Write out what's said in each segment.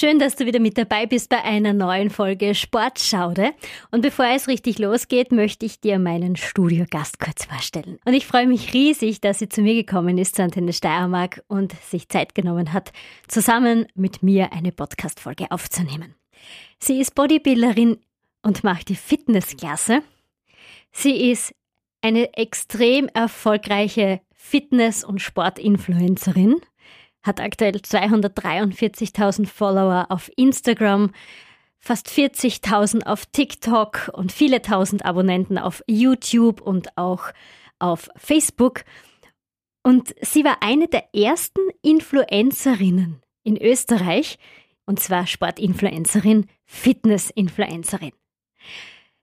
Schön, dass du wieder mit dabei bist bei einer neuen Folge Sportschaude. Und bevor es richtig losgeht, möchte ich dir meinen Studiogast kurz vorstellen. Und ich freue mich riesig, dass sie zu mir gekommen ist, zur Antenne Steiermark und sich Zeit genommen hat, zusammen mit mir eine Podcast-Folge aufzunehmen. Sie ist Bodybuilderin und macht die Fitnessklasse. Sie ist eine extrem erfolgreiche Fitness- und Sportinfluencerin hat aktuell 243.000 Follower auf Instagram, fast 40.000 auf TikTok und viele tausend Abonnenten auf YouTube und auch auf Facebook. Und sie war eine der ersten Influencerinnen in Österreich, und zwar Sportinfluencerin, Fitnessinfluencerin.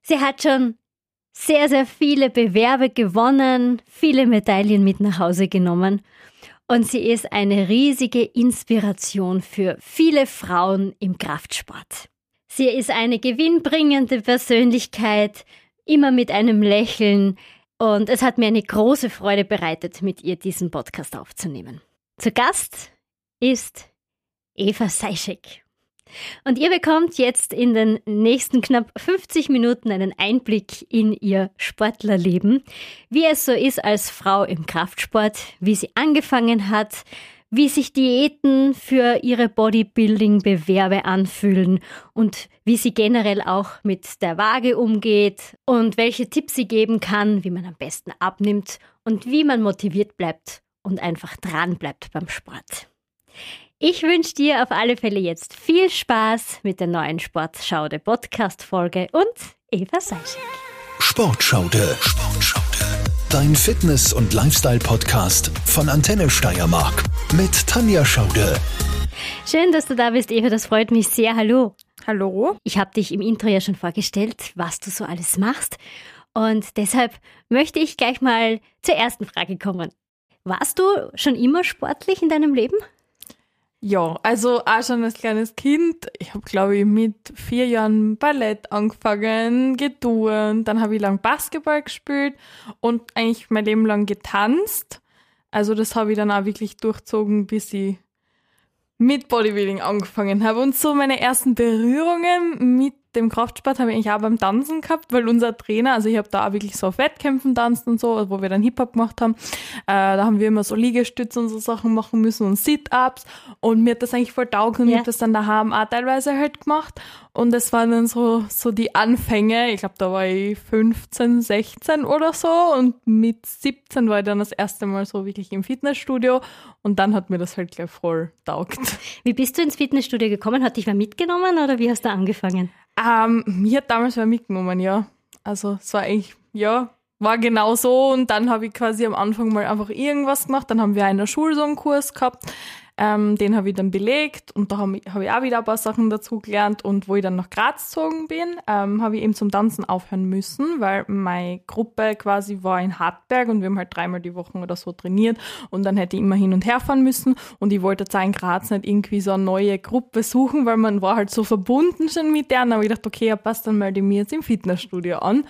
Sie hat schon sehr, sehr viele Bewerbe gewonnen, viele Medaillen mit nach Hause genommen und sie ist eine riesige Inspiration für viele Frauen im Kraftsport. Sie ist eine gewinnbringende Persönlichkeit, immer mit einem Lächeln und es hat mir eine große Freude bereitet, mit ihr diesen Podcast aufzunehmen. Zu Gast ist Eva Seischek. Und ihr bekommt jetzt in den nächsten knapp 50 Minuten einen Einblick in ihr Sportlerleben, wie es so ist als Frau im Kraftsport, wie sie angefangen hat, wie sich Diäten für ihre Bodybuilding-Bewerbe anfühlen und wie sie generell auch mit der Waage umgeht und welche Tipps sie geben kann, wie man am besten abnimmt und wie man motiviert bleibt und einfach dran bleibt beim Sport. Ich wünsche dir auf alle Fälle jetzt viel Spaß mit der neuen Sportschaude Podcast Folge und Eva Seischek. Sportschaude. Sportschaude. Dein Fitness- und Lifestyle-Podcast von Antenne Steiermark mit Tanja Schaude. Schön, dass du da bist, Eva. Das freut mich sehr. Hallo. Hallo. Ich habe dich im Intro ja schon vorgestellt, was du so alles machst. Und deshalb möchte ich gleich mal zur ersten Frage kommen. Warst du schon immer sportlich in deinem Leben? Ja, also auch schon als kleines Kind. Ich habe, glaube ich, mit vier Jahren Ballett angefangen, geturnt, dann habe ich lang Basketball gespielt und eigentlich mein Leben lang getanzt. Also das habe ich dann auch wirklich durchzogen, bis ich mit Bodybuilding angefangen habe. Und so meine ersten Berührungen mit dem Kraftsport habe ich eigentlich auch beim Tanzen gehabt, weil unser Trainer, also ich habe da auch wirklich so auf Wettkämpfen tanzt und so, wo wir dann Hip-Hop gemacht haben, äh, da haben wir immer so Liegestütze und so Sachen machen müssen und Sit-Ups und mir hat das eigentlich voll taugt und ja. ich habe das dann daheim auch teilweise halt gemacht und es waren dann so, so die Anfänge, ich glaube da war ich 15, 16 oder so und mit 17 war ich dann das erste Mal so wirklich im Fitnessstudio und dann hat mir das halt gleich voll taugt. Wie bist du ins Fitnessstudio gekommen? Hat dich wer mitgenommen oder wie hast du angefangen? Ähm, mir hat damals wer mitgenommen, ja. Also es war eigentlich, ja, war genau so. Und dann habe ich quasi am Anfang mal einfach irgendwas gemacht. Dann haben wir einen Kurs gehabt. Ähm, den habe ich dann belegt und da habe ich, hab ich auch wieder ein paar Sachen dazu gelernt. Und wo ich dann nach Graz gezogen bin, ähm, habe ich eben zum Tanzen aufhören müssen, weil meine Gruppe quasi war in Hartberg und wir haben halt dreimal die Woche oder so trainiert und dann hätte ich immer hin und her fahren müssen. Und ich wollte jetzt auch in Graz nicht irgendwie so eine neue Gruppe suchen, weil man war halt so verbunden schon mit der. Dann habe ich gedacht, okay, ja, passt, dann melde ich mich jetzt im Fitnessstudio an.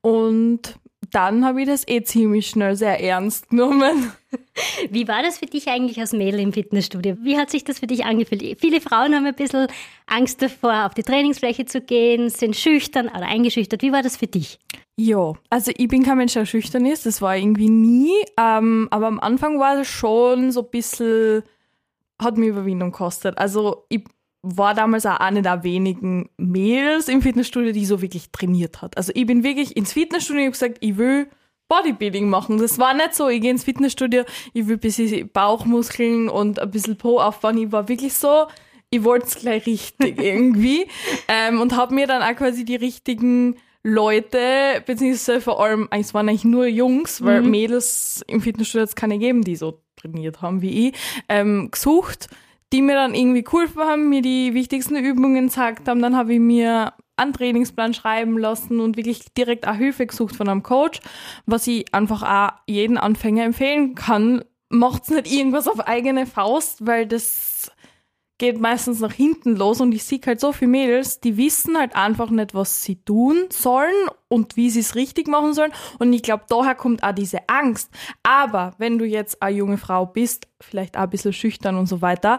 Und dann habe ich das eh ziemlich schnell sehr ernst genommen. Wie war das für dich eigentlich als Mädel im Fitnessstudio? Wie hat sich das für dich angefühlt? Viele Frauen haben ein bisschen Angst davor, auf die Trainingsfläche zu gehen, sind schüchtern oder eingeschüchtert. Wie war das für dich? Ja, also ich bin kein Mensch, der schüchtern ist. Das war irgendwie nie. Ähm, aber am Anfang war es schon so ein bisschen, hat mir Überwindung gekostet. Also ich war damals auch eine der wenigen Mädels im Fitnessstudio, die so wirklich trainiert hat. Also ich bin wirklich ins Fitnessstudio und gesagt, ich will Bodybuilding machen. Das war nicht so, ich gehe ins Fitnessstudio, ich will ein bisschen Bauchmuskeln und ein bisschen Po aufbauen. Ich war wirklich so, ich wollte es gleich richtig irgendwie. ähm, und habe mir dann auch quasi die richtigen Leute, beziehungsweise vor allem, es waren eigentlich nur Jungs, weil mhm. Mädels im Fitnessstudio hat es keine gegeben, die so trainiert haben wie ich, ähm, gesucht die mir dann irgendwie geholfen haben, mir die wichtigsten Übungen gesagt haben. Dann habe ich mir einen Trainingsplan schreiben lassen und wirklich direkt auch Hilfe gesucht von einem Coach, was ich einfach auch jeden Anfänger empfehlen kann. Macht's nicht irgendwas auf eigene Faust, weil das geht meistens nach hinten los und ich sehe halt so viele Mädels, die wissen halt einfach nicht, was sie tun sollen und wie sie es richtig machen sollen. Und ich glaube, daher kommt auch diese Angst. Aber wenn du jetzt eine junge Frau bist, vielleicht auch ein bisschen schüchtern und so weiter,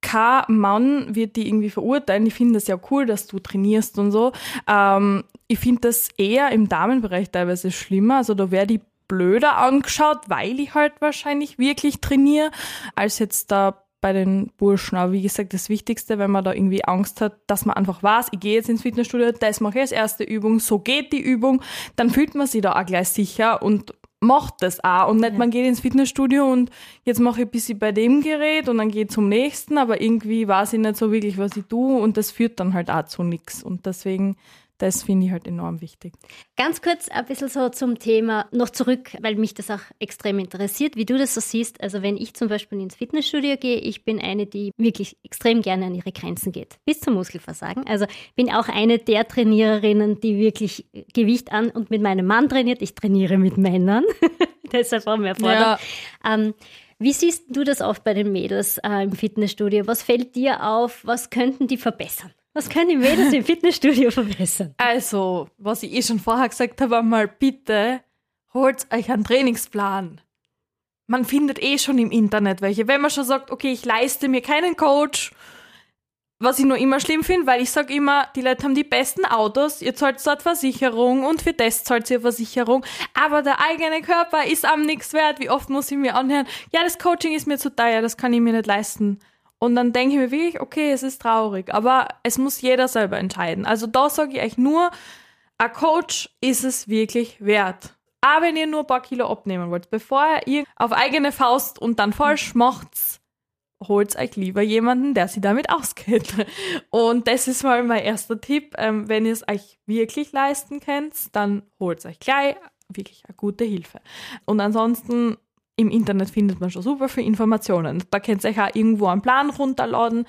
kein Mann wird die irgendwie verurteilen. Ich finde das ja cool, dass du trainierst und so. Ähm, ich finde das eher im Damenbereich teilweise schlimmer. Also da wäre die blöder angeschaut, weil ich halt wahrscheinlich wirklich trainiere, als jetzt da bei den Burschen. Aber wie gesagt, das Wichtigste, wenn man da irgendwie Angst hat, dass man einfach weiß, ich gehe jetzt ins Fitnessstudio, das mache ich als erste Übung, so geht die Übung, dann fühlt man sich da auch gleich sicher und macht das auch. Und nicht, ja. man geht ins Fitnessstudio und jetzt mache ich ein bisschen bei dem Gerät und dann gehe ich zum nächsten, aber irgendwie weiß ich nicht so wirklich, was ich tue und das führt dann halt auch zu nichts. Und deswegen das finde ich halt enorm wichtig. Ganz kurz ein bisschen so zum Thema noch zurück, weil mich das auch extrem interessiert, wie du das so siehst. Also wenn ich zum Beispiel ins Fitnessstudio gehe, ich bin eine, die wirklich extrem gerne an ihre Grenzen geht, bis zum Muskelversagen. Also bin auch eine der Trainiererinnen, die wirklich Gewicht an und mit meinem Mann trainiert. Ich trainiere mit Männern, deshalb haben wir Erfahrung. Ja. Ähm, wie siehst du das oft bei den Mädels äh, im Fitnessstudio? Was fällt dir auf? Was könnten die verbessern? Was können die Mädels im Fitnessstudio verbessern? Also, was ich eh schon vorher gesagt habe, einmal bitte holt euch einen Trainingsplan. Man findet eh schon im Internet welche. Wenn man schon sagt, okay, ich leiste mir keinen Coach, was ich nur immer schlimm finde, weil ich sage immer, die Leute haben die besten Autos, ihr zahlt dort Versicherung und für das zahlt ihr Versicherung, aber der eigene Körper ist am nichts wert. Wie oft muss ich mir anhören, ja, das Coaching ist mir zu teuer, das kann ich mir nicht leisten. Und dann denke ich mir wirklich, okay, es ist traurig, aber es muss jeder selber entscheiden. Also da sage ich euch nur, ein Coach ist es wirklich wert. Aber wenn ihr nur ein paar Kilo abnehmen wollt, bevor ihr auf eigene Faust und dann falsch macht's, holt euch lieber jemanden, der sich damit auskennt. Und das ist mal mein erster Tipp. Ähm, wenn ihr es euch wirklich leisten könnt, dann holt euch gleich wirklich eine gute Hilfe. Und ansonsten im Internet findet man schon super viele Informationen. Da könnt ihr euch auch irgendwo einen Plan runterladen.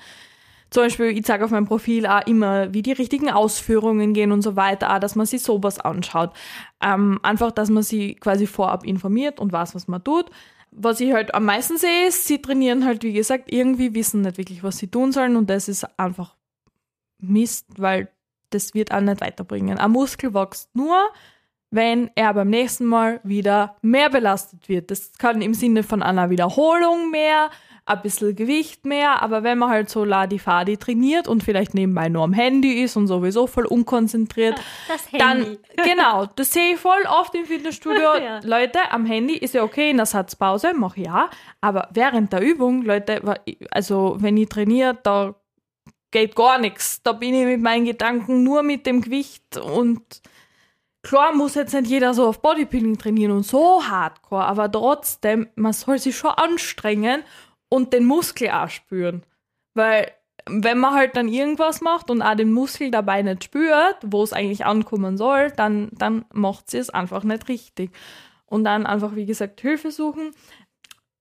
Zum Beispiel, ich zeige auf meinem Profil auch immer, wie die richtigen Ausführungen gehen und so weiter, auch, dass man sich sowas anschaut. Ähm, einfach, dass man sich quasi vorab informiert und weiß, was man tut. Was ich halt am meisten sehe, ist, sie trainieren halt, wie gesagt, irgendwie wissen nicht wirklich, was sie tun sollen und das ist einfach Mist, weil das wird auch nicht weiterbringen. Ein Muskel wächst nur, wenn er beim nächsten Mal wieder mehr belastet wird. Das kann im Sinne von einer Wiederholung mehr, ein bisschen Gewicht mehr, aber wenn man halt so Ladi-Fadi trainiert und vielleicht nebenbei nur am Handy ist und sowieso voll unkonzentriert, dann, genau, das sehe ich voll oft im Fitnessstudio. ja. Leute, am Handy ist ja okay, in der Satzpause, mach ja, aber während der Übung, Leute, also wenn ich trainiere, da geht gar nichts. Da bin ich mit meinen Gedanken nur mit dem Gewicht und Klar muss jetzt nicht jeder so auf Bodybuilding trainieren und so hardcore, aber trotzdem, man soll sich schon anstrengen und den Muskel auch spüren. Weil wenn man halt dann irgendwas macht und auch den Muskel dabei nicht spürt, wo es eigentlich ankommen soll, dann, dann macht sie es einfach nicht richtig. Und dann einfach, wie gesagt, Hilfe suchen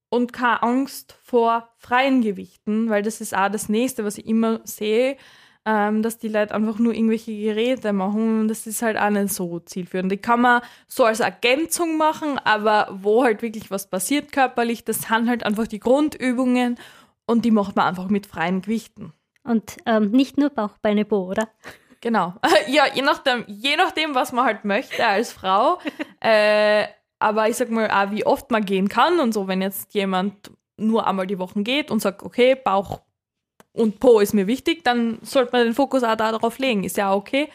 und keine Angst vor freien Gewichten, weil das ist auch das nächste, was ich immer sehe ähm, dass die Leute einfach nur irgendwelche Geräte machen und das ist halt auch nicht so zielführend. Die kann man so als Ergänzung machen, aber wo halt wirklich was passiert körperlich, das sind halt einfach die Grundübungen und die macht man einfach mit freien Gewichten. Und ähm, nicht nur Bauch, Beine, Po, oder? Genau. Ja, je nachdem, je nachdem, was man halt möchte als Frau. äh, aber ich sag mal auch, wie oft man gehen kann und so, wenn jetzt jemand nur einmal die Woche geht und sagt, okay, Bauch, und Po ist mir wichtig, dann sollte man den Fokus auch darauf legen. Ist ja okay.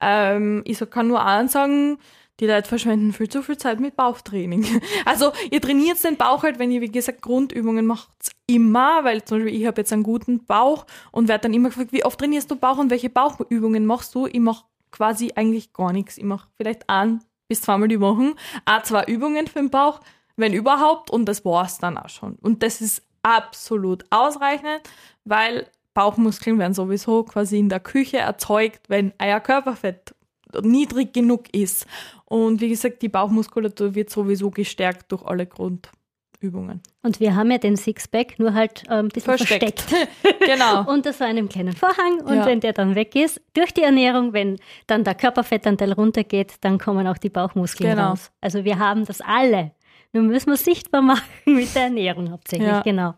Ähm, ich kann nur eins sagen, die Leute verschwenden viel zu viel Zeit mit Bauchtraining. Also ihr trainiert den Bauch halt, wenn ihr, wie gesagt, Grundübungen macht, immer, weil zum Beispiel ich habe jetzt einen guten Bauch und werde dann immer gefragt, wie oft trainierst du Bauch und welche Bauchübungen machst du? Ich mache quasi eigentlich gar nichts. Ich mache vielleicht ein bis zweimal die Woche, ein, zwei Übungen für den Bauch, wenn überhaupt, und das war's dann auch schon. Und das ist absolut ausreichend, weil Bauchmuskeln werden sowieso quasi in der Küche erzeugt, wenn euer Körperfett niedrig genug ist. Und wie gesagt, die Bauchmuskulatur wird sowieso gestärkt durch alle Grundübungen. Und wir haben ja den Sixpack nur halt ähm, ein bisschen versteckt. versteckt. genau. Unter so einem kleinen Vorhang. Und ja. wenn der dann weg ist, durch die Ernährung, wenn dann der Körperfettanteil runtergeht, dann kommen auch die Bauchmuskeln genau. raus. Also wir haben das alle. Nur müssen wir sichtbar machen mit der Ernährung hauptsächlich, ja. genau.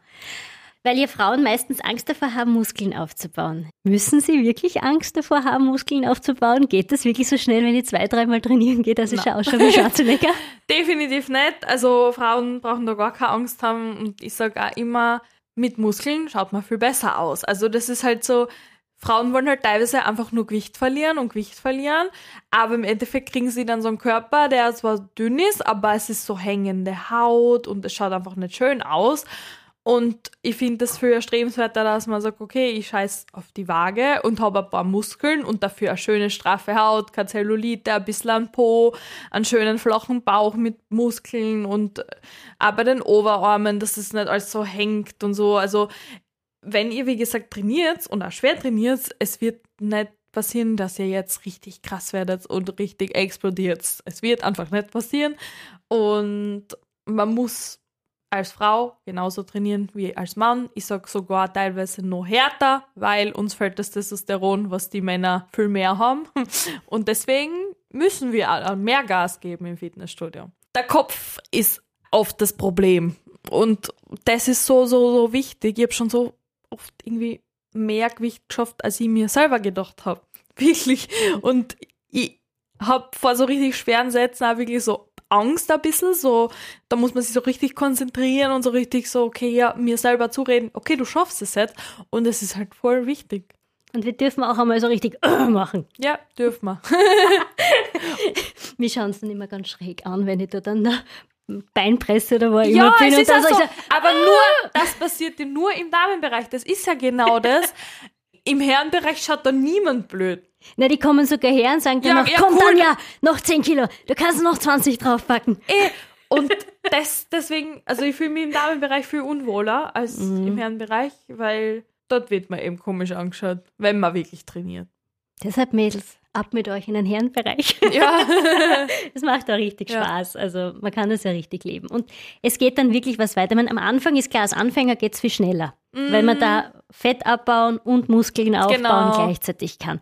Weil ihr Frauen meistens Angst davor haben, Muskeln aufzubauen. Müssen sie wirklich Angst davor haben, Muskeln aufzubauen? Geht das wirklich so schnell, wenn ich zwei, dreimal trainieren gehe, dass ich no. ausschaue wie Schwarzenegger? Definitiv nicht. Also Frauen brauchen da gar keine Angst haben. Und ich sage auch immer, mit Muskeln schaut man viel besser aus. Also das ist halt so, Frauen wollen halt teilweise einfach nur Gewicht verlieren und Gewicht verlieren, aber im Endeffekt kriegen sie dann so einen Körper, der zwar dünn ist, aber es ist so hängende Haut und es schaut einfach nicht schön aus. Und ich finde das für erstrebenswerter, dass man sagt, okay, ich scheiß auf die Waage und habe ein paar Muskeln und dafür eine schöne straffe Haut, keine Zellulite, ein bisschen ein Po, einen schönen flachen Bauch mit Muskeln und auch bei den Oberarmen, dass es nicht alles so hängt und so. Also wenn ihr, wie gesagt, trainiert und auch schwer trainiert, es wird nicht passieren, dass ihr jetzt richtig krass werdet und richtig explodiert. Es wird einfach nicht passieren. Und man muss als Frau genauso trainieren wie als Mann. Ich sage sogar teilweise noch härter, weil uns fällt das Testosteron, was die Männer viel mehr haben. Und deswegen müssen wir mehr Gas geben im Fitnessstudio. Der Kopf ist oft das Problem. Und das ist so, so, so wichtig. Ich habe schon so oft irgendwie mehr Gewicht geschafft, als ich mir selber gedacht habe. Wirklich. Und ich habe vor so richtig schweren Sätzen auch wirklich so Angst ein bisschen, so, da muss man sich so richtig konzentrieren und so richtig so, okay, ja, mir selber zureden, okay, du schaffst es jetzt. Und es ist halt voll wichtig. Und wir dürfen auch einmal so richtig machen. Ja, dürfen wir. Wir schauen es dann immer ganz schräg an, wenn ich da dann Beinpresse oder wo ich ja, immer bin. es ist und ja so, aber nur, das passiert nur im Damenbereich. Das ist ja genau das. Im Herrenbereich schaut da niemand blöd. na, die kommen sogar her und sagen dann Ja, noch, ja, komm cool. dann ja, noch 10 Kilo, du kannst noch 20 draufpacken. Eh, und das, deswegen, also ich fühle mich im Damenbereich viel unwohler als Mhm. im Herrenbereich, weil dort wird man eben komisch angeschaut, wenn man wirklich trainiert. Deshalb, Mädels, ab mit euch in den Herrenbereich. Ja. Das macht auch richtig Ja. Spaß. Also man kann das ja richtig leben. Und es geht dann wirklich was weiter. Ich meine, am Anfang ist klar, als Anfänger geht es viel schneller, weil man da Fett abbauen und Muskeln aufbauen Mhm. Genau. gleichzeitig kann.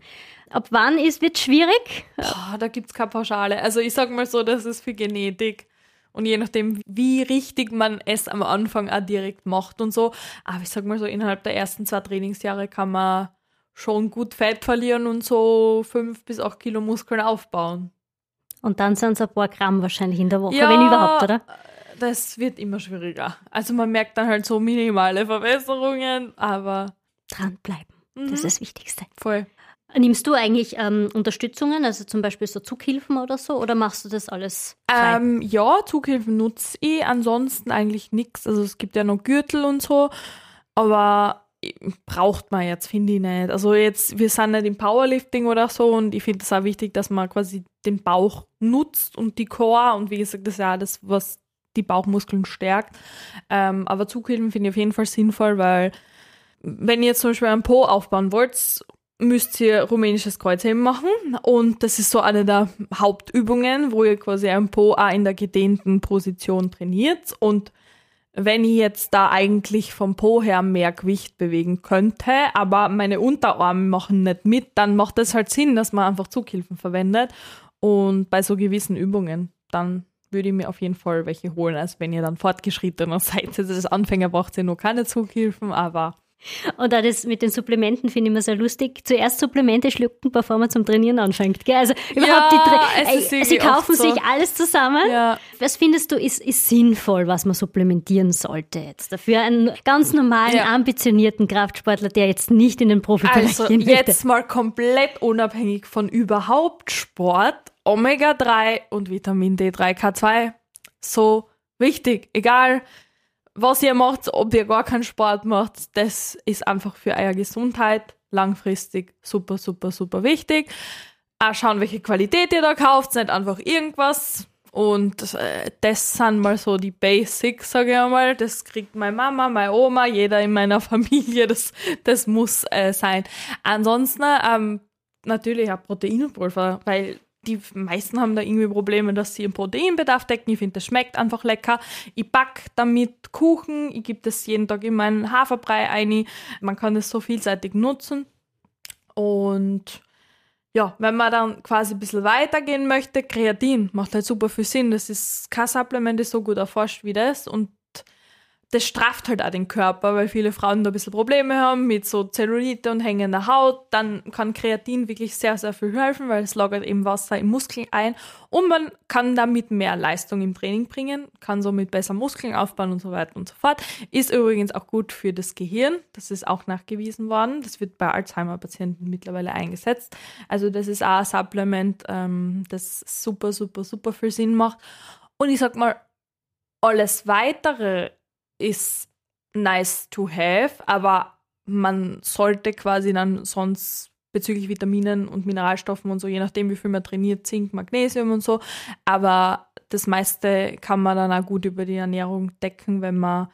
Ab wann ist wird schwierig? Boah, da gibt's keine Pauschale. Also ich sag mal so, das ist für Genetik. Und je nachdem, wie richtig man es am Anfang auch direkt macht und so. Aber ich sag mal so, innerhalb der ersten zwei Trainingsjahre kann man schon gut Fett verlieren und so fünf bis acht Kilo Muskeln aufbauen. Und dann sind es ein paar Gramm wahrscheinlich in der Woche, wenn überhaupt, oder? Das wird immer schwieriger. Also man merkt dann halt so minimale Verbesserungen, aber Dranbleiben. Das ist das Wichtigste. voll. Nimmst du eigentlich ähm, Unterstützungen, also zum Beispiel so Zughilfen oder so, oder machst du das alles? Ähm, ja, Zughilfen nutze ich, ansonsten eigentlich nichts. Also es gibt ja noch Gürtel und so, aber braucht man jetzt, finde ich nicht. Also jetzt, wir sind nicht im Powerlifting oder so und ich finde es auch wichtig, dass man quasi den Bauch nutzt und die Core und wie gesagt, das ist ja das, was die Bauchmuskeln stärkt. Ähm, aber Zughilfen finde ich auf jeden Fall sinnvoll, weil wenn ihr jetzt zum Beispiel einen Po aufbauen wollt, müsst ihr rumänisches Kreuzheben machen und das ist so eine der Hauptübungen, wo ihr quasi einen Po auch in der gedehnten Position trainiert und wenn ich jetzt da eigentlich vom Po her mehr Gewicht bewegen könnte, aber meine Unterarme machen nicht mit, dann macht es halt Sinn, dass man einfach Zughilfen verwendet und bei so gewissen Übungen, dann würde ich mir auf jeden Fall welche holen, als wenn ihr dann fortgeschrittener seid. Also als Anfänger braucht ihr noch keine Zughilfen, aber Und auch das mit den Supplementen finde ich immer sehr lustig. Zuerst Supplemente schlucken, bevor man zum Trainieren anfängt. Gell? Also überhaupt die Tra Sie kaufen so. sich alles zusammen. Ja. Was findest du ist, ist sinnvoll, was man supplementieren sollte jetzt? Dafür einen ganz normalen, Ja. ambitionierten Kraftsportler, der jetzt nicht in den Profibereich Also gehen möchte. jetzt mal komplett unabhängig von überhaupt Sport, Omega-3 und Vitamin D3, K2, so wichtig. Egal, was ihr macht, ob ihr gar keinen Sport macht, das ist einfach für eure Gesundheit langfristig super, super, super wichtig. Auch schauen, welche Qualität ihr da kauft, nicht einfach irgendwas. Und äh, das sind mal so die Basics, sage ich einmal. Das kriegt meine Mama, meine Oma, jeder in meiner Familie. Das, das muss äh, sein. Ansonsten ähm, natürlich auch Proteinpulver, weil die meisten haben da irgendwie Probleme, dass sie ihren Proteinbedarf decken. Ich finde, das schmeckt einfach lecker. Ich back damit Kuchen. Ich gebe das jeden Tag in meinen Haferbrei ein. Man kann das so vielseitig nutzen. Und ja, wenn man dann quasi ein bisschen weitergehen möchte, Kreatin macht halt super viel Sinn. Das ist kein Supplement, das so gut erforscht wie das. Und das strafft halt auch den Körper, weil viele Frauen da ein bisschen Probleme haben mit so Zellulite und hängender Haut. Dann kann Kreatin wirklich sehr, sehr viel helfen, weil es lagert eben Wasser im Muskeln ein und man kann damit mehr Leistung im Training bringen, kann somit besser Muskeln aufbauen und so weiter und so fort. Ist übrigens auch gut für das Gehirn, das ist auch nachgewiesen worden. Das wird bei Alzheimer-Patienten mittlerweile eingesetzt. Also das ist auch ein Supplement, ähm, das super, super, super viel Sinn macht. Und ich sag mal, alles weitere ist nice to have, aber man sollte quasi dann sonst bezüglich Vitaminen und Mineralstoffen und so, je nachdem, wie viel man trainiert, Zink, Magnesium und so. Aber das meiste kann man dann auch gut über die Ernährung decken, wenn man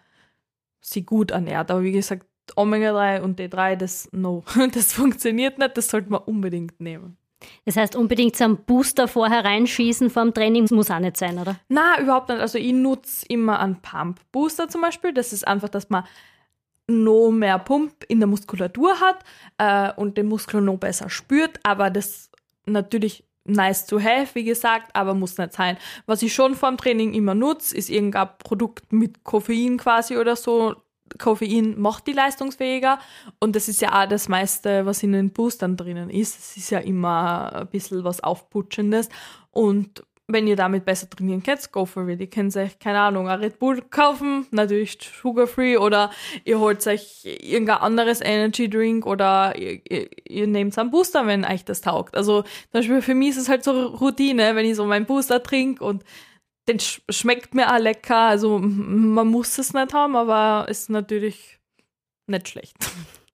sie gut ernährt. Aber wie gesagt, Omega-3 und D3, das no, das funktioniert nicht, das sollte man unbedingt nehmen. Das heißt, unbedingt so einen Booster vorher reinschießen vor dem Training muss auch nicht sein, oder? Na, überhaupt nicht. Also ich nutze immer einen Pump-Booster zum Beispiel. Das ist einfach, dass man noch mehr Pump in der Muskulatur hat äh, und den Muskel noch besser spürt. Aber das natürlich nice to have, wie gesagt, aber muss nicht sein. Was ich schon vor dem Training immer nutze, ist irgendein Produkt mit Koffein quasi oder so, Koffein macht die leistungsfähiger und das ist ja auch das meiste, was in den Boostern drinnen ist. Es ist ja immer ein bisschen was Aufputschendes und wenn ihr damit besser trainieren könnt, go for it. Ihr könnt euch, keine Ahnung, ein Red Bull kaufen, natürlich sugar-free, oder ihr holt euch irgendein anderes Energy Drink oder ihr, ihr, ihr nehmt einen Booster, wenn euch das taugt. Also zum Beispiel für mich ist es halt so Routine, wenn ich so meinen Booster trinke und den sch schmeckt mir auch lecker. Also man muss es nicht haben, aber ist natürlich nicht schlecht.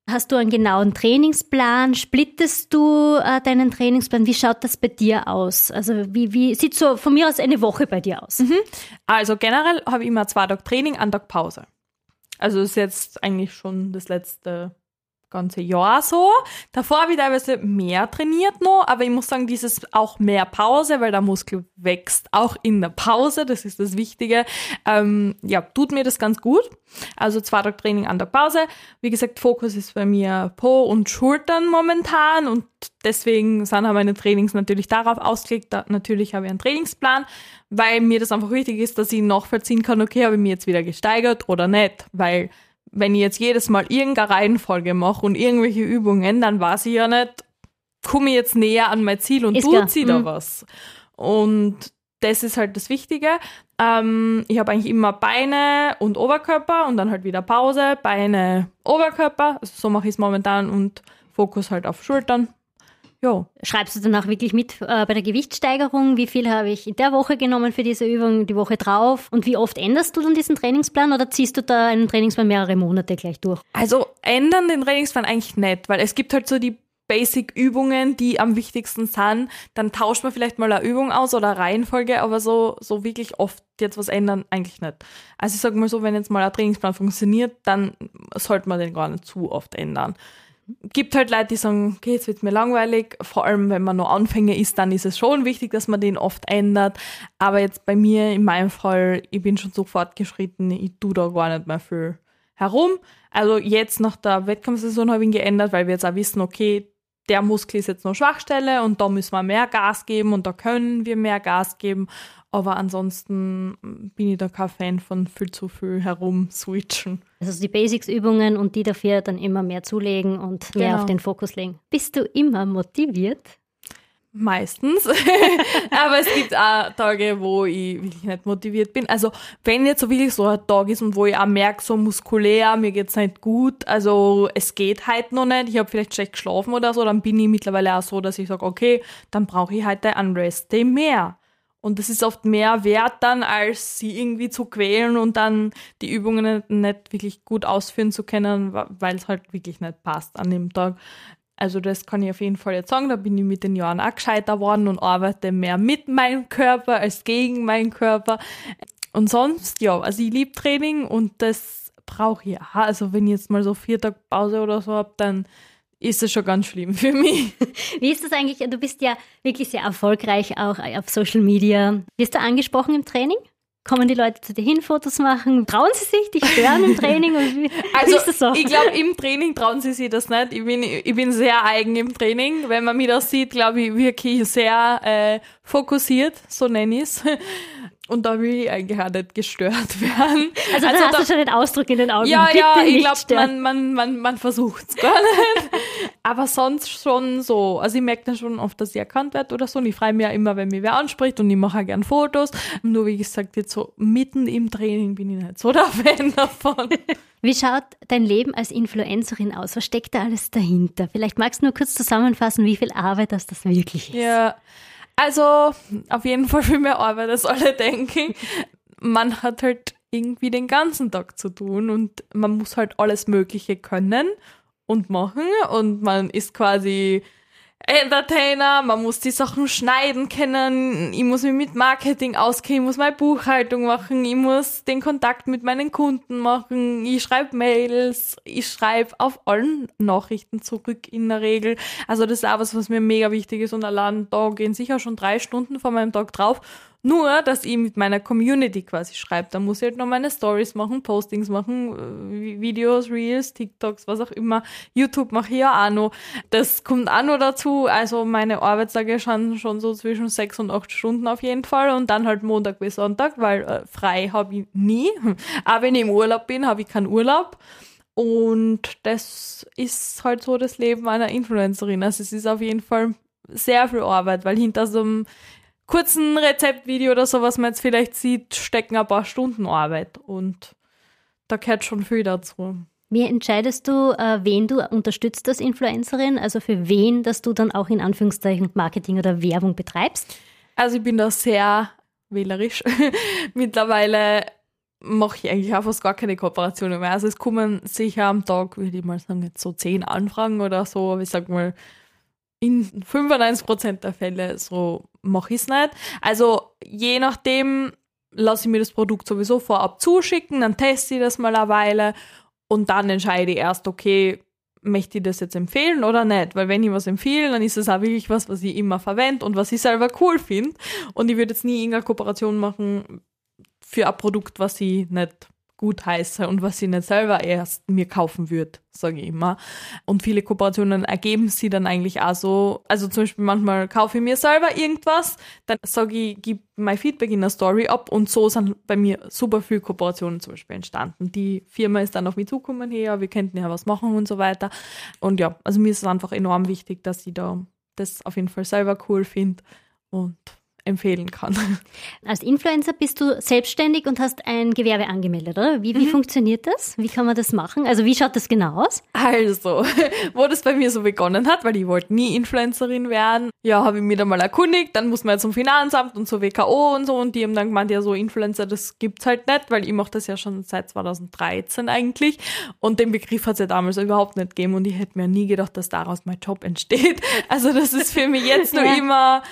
Hast du einen genauen Trainingsplan? Splittest du äh, deinen Trainingsplan? Wie schaut das bei dir aus? Also wie, wie sieht so von mir aus eine Woche bei dir aus? Mhm. Also generell habe ich immer zwei Tage Training, einen Tag Pause. Also ist jetzt eigentlich schon das letzte ganze Jahr so. Davor habe ich teilweise mehr trainiert noch, aber ich muss sagen, dieses auch mehr Pause, weil der Muskel wächst auch in der Pause, das ist das Wichtige. Ähm, ja, tut mir das ganz gut. Also zwei Tage Training an der Pause. Wie gesagt, Fokus ist bei mir Po und Schultern momentan und deswegen sind meine Trainings natürlich darauf ausgelegt. Da, natürlich habe ich einen Trainingsplan, weil mir das einfach wichtig ist, dass ich nachvollziehen kann, okay, habe ich mir jetzt wieder gesteigert oder nicht, weil wenn ich jetzt jedes Mal irgendeine Reihenfolge mache und irgendwelche Übungen, dann weiß ich ja nicht, komme ich jetzt näher an mein Ziel und ist tut sie da mhm. was. Und das ist halt das Wichtige. Ähm, ich habe eigentlich immer Beine und Oberkörper und dann halt wieder Pause, Beine, Oberkörper. Also so mache ich es momentan und Fokus halt auf Schultern ja. Schreibst du dann auch wirklich mit äh, bei der Gewichtssteigerung? Wie viel habe ich in der Woche genommen für diese Übung, die Woche drauf? Und wie oft änderst du dann diesen Trainingsplan oder ziehst du da einen Trainingsplan mehrere Monate gleich durch? Also ändern den Trainingsplan eigentlich nicht, weil es gibt halt so die Basic-Übungen, die am wichtigsten sind. Dann tauscht man vielleicht mal eine Übung aus oder eine Reihenfolge, aber so, so wirklich oft jetzt was ändern eigentlich nicht. Also ich sage mal so, wenn jetzt mal ein Trainingsplan funktioniert, dann sollte man den gar nicht zu oft ändern gibt halt Leute, die sagen, okay, jetzt wird mir langweilig. Vor allem, wenn man noch Anfänger ist, dann ist es schon wichtig, dass man den oft ändert. Aber jetzt bei mir, in meinem Fall, ich bin schon so fortgeschritten, ich tue da gar nicht mehr viel herum. Also jetzt nach der Wettkampfsaison habe ich ihn geändert, weil wir jetzt auch wissen, okay, der Muskel ist jetzt noch Schwachstelle und da müssen wir mehr Gas geben und da können wir mehr Gas geben. Aber ansonsten bin ich da kein Fan von viel zu viel herumswitchen. Also die Basics-Übungen und die dafür dann immer mehr zulegen und mehr genau. auf den Fokus legen. Bist du immer motiviert? Meistens. Aber es gibt auch Tage, wo ich wirklich nicht motiviert bin. Also, wenn jetzt so wirklich so ein Tag ist und wo ich auch merke, so muskulär, mir geht's nicht gut, also es geht halt noch nicht, ich habe vielleicht schlecht geschlafen oder so, dann bin ich mittlerweile auch so, dass ich sage, okay, dann brauche ich heute einen Rest Day mehr. Und das ist oft mehr wert dann, als sie irgendwie zu quälen und dann die Übungen nicht wirklich gut ausführen zu können, weil es halt wirklich nicht passt an dem Tag. Also das kann ich auf jeden Fall jetzt sagen, da bin ich mit den Jahren auch gescheiter worden und arbeite mehr mit meinem Körper als gegen meinen Körper. Und sonst, ja, also ich liebe Training und das brauche ich auch. Also wenn ich jetzt mal so vier Tage Pause oder so habe, dann ist das schon ganz schlimm für mich. Wie ist das eigentlich? Du bist ja wirklich sehr erfolgreich auch auf Social Media. Wirst du angesprochen im Training? Kommen die Leute zu dir hin, Fotos machen? Trauen sie sich, dich stören im Training? Wie, also, wie ist das so? ich glaube, im Training trauen sie sich das nicht. Ich bin, ich bin sehr eigen im Training. Wenn man mich da sieht, glaube ich, wirklich sehr äh, fokussiert, so nenne ich es. Und da will ich eigentlich auch nicht gestört werden. Also, also da hast du schon den Ausdruck in den Augen. Ja, Bitte ja, ich glaube, man, man, man, man versucht es gar nicht. Aber sonst schon so. Also ich merke dann schon oft, dass ich erkannt werde oder so. Und ich freue mich ja immer, wenn mich wer anspricht und ich mache auch gern Fotos. Nur wie gesagt, jetzt so mitten im Training bin ich nicht so der Fan davon. Wie schaut dein Leben als Influencerin aus? Was steckt da alles dahinter? Vielleicht magst du nur kurz zusammenfassen, wie viel Arbeit das, das wirklich ist. Ja, also auf jeden Fall viel mehr Arbeit, als alle denken. Man hat halt irgendwie den ganzen Tag zu tun und man muss halt alles Mögliche können und machen und man ist quasi Entertainer, man muss die Sachen schneiden können, ich muss mich mit Marketing auskennen, ich muss meine Buchhaltung machen, ich muss den Kontakt mit meinen Kunden machen, ich schreibe Mails, ich schreibe auf allen Nachrichten zurück in der Regel. Also das ist auch was, was mir mega wichtig ist und allein da gehen sicher schon drei Stunden von meinem Tag drauf. Nur, dass ich mit meiner Community quasi schreibe. Da muss ich halt noch meine Stories machen, Postings machen, äh, Videos, Reels, TikToks, was auch immer. YouTube mache ich ja auch noch. Das kommt auch noch dazu. Also meine Arbeitstage schon, schon so zwischen sechs und acht Stunden auf jeden Fall. Und dann halt Montag bis Sonntag, weil äh, frei habe ich nie. Auch wenn ich im Urlaub bin, habe ich keinen Urlaub. Und das ist halt so das Leben einer Influencerin. Also es ist auf jeden Fall sehr viel Arbeit, weil hinter so einem kurzen Rezeptvideo oder so, was man jetzt vielleicht sieht, stecken ein paar Stunden Arbeit und da gehört schon viel dazu. Wie entscheidest du, äh, wen du unterstützt als Influencerin? Also für wen, dass du dann auch in Anführungszeichen Marketing oder Werbung betreibst? Also ich bin da sehr wählerisch. Mittlerweile mache ich eigentlich auch fast gar keine Kooperationen mehr. Also es kommen sicher am Tag, würde ich mal sagen, jetzt so zehn Anfragen oder so, aber ich sag mal, in 95% der Fälle so mache ich es nicht. Also je nachdem lasse ich mir das Produkt sowieso vorab zuschicken, dann teste ich das mal eine Weile und dann entscheide ich erst, okay, möchte ich das jetzt empfehlen oder nicht? Weil wenn ich was empfehle, dann ist es auch wirklich was, was ich immer verwende und was ich selber cool finde. Und ich würde jetzt nie irgendeine Kooperation machen für ein Produkt, was ich nicht gut heiße und was ich nicht selber erst mir kaufen würde, sage ich immer. Und viele Kooperationen ergeben sie dann eigentlich auch so. Also zum Beispiel manchmal kaufe ich mir selber irgendwas, dann sage ich, gib mein Feedback in der Story ab und so sind bei mir super viele Kooperationen zum Beispiel entstanden. Die Firma ist dann auf mich zugekommen, hey, ja, wir könnten ja was machen und so weiter. Und ja, also mir ist es einfach enorm wichtig, dass ich da das auf jeden Fall selber cool finde und empfehlen kann. Als Influencer bist du selbstständig und hast ein Gewerbe angemeldet, oder? Wie, wie Mhm. funktioniert das? Wie kann man das machen? Also wie schaut das genau aus? Also, wo das bei mir so begonnen hat, weil ich wollte nie Influencerin werden, ja, habe ich mich dann mal erkundigt, dann muss man ja zum Finanzamt und zur WKO und so und die haben dann gemeint, ja, so Influencer, das gibt's halt nicht, weil ich mache das ja schon seit 2013 eigentlich und den Begriff hat es ja damals überhaupt nicht gegeben und ich hätte mir nie gedacht, dass daraus mein Job entsteht. Also das ist für mich jetzt nur Ja. immer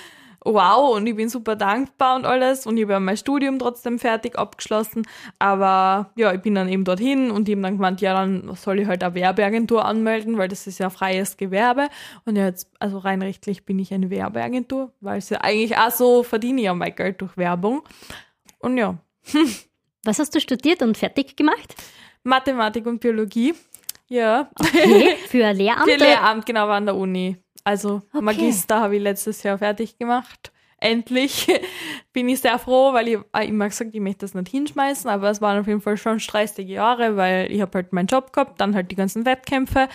wow und ich bin super dankbar und alles und ich habe mein Studium trotzdem fertig abgeschlossen, aber ja, ich bin dann eben dorthin und die haben dann gemeint, ja, dann soll ich halt eine Werbeagentur anmelden, weil das ist ja freies Gewerbe und ja, jetzt, also rein rechtlich bin ich eine Werbeagentur, weil es ja eigentlich auch so verdiene ich ja mein Geld durch Werbung und ja, Was hast du studiert und fertig gemacht? Mathematik und Biologie, ja, Okay. Für Lehramt? für? Lehramt, genau, war an der Uni. Also Okay. Magister habe ich letztes Jahr fertig gemacht. Endlich bin ich sehr froh, weil ich auch immer gesagt, ich möchte das nicht hinschmeißen, aber es waren auf jeden Fall schon stressige Jahre, weil ich habe halt meinen Job gehabt, dann halt die ganzen Wettkämpfe,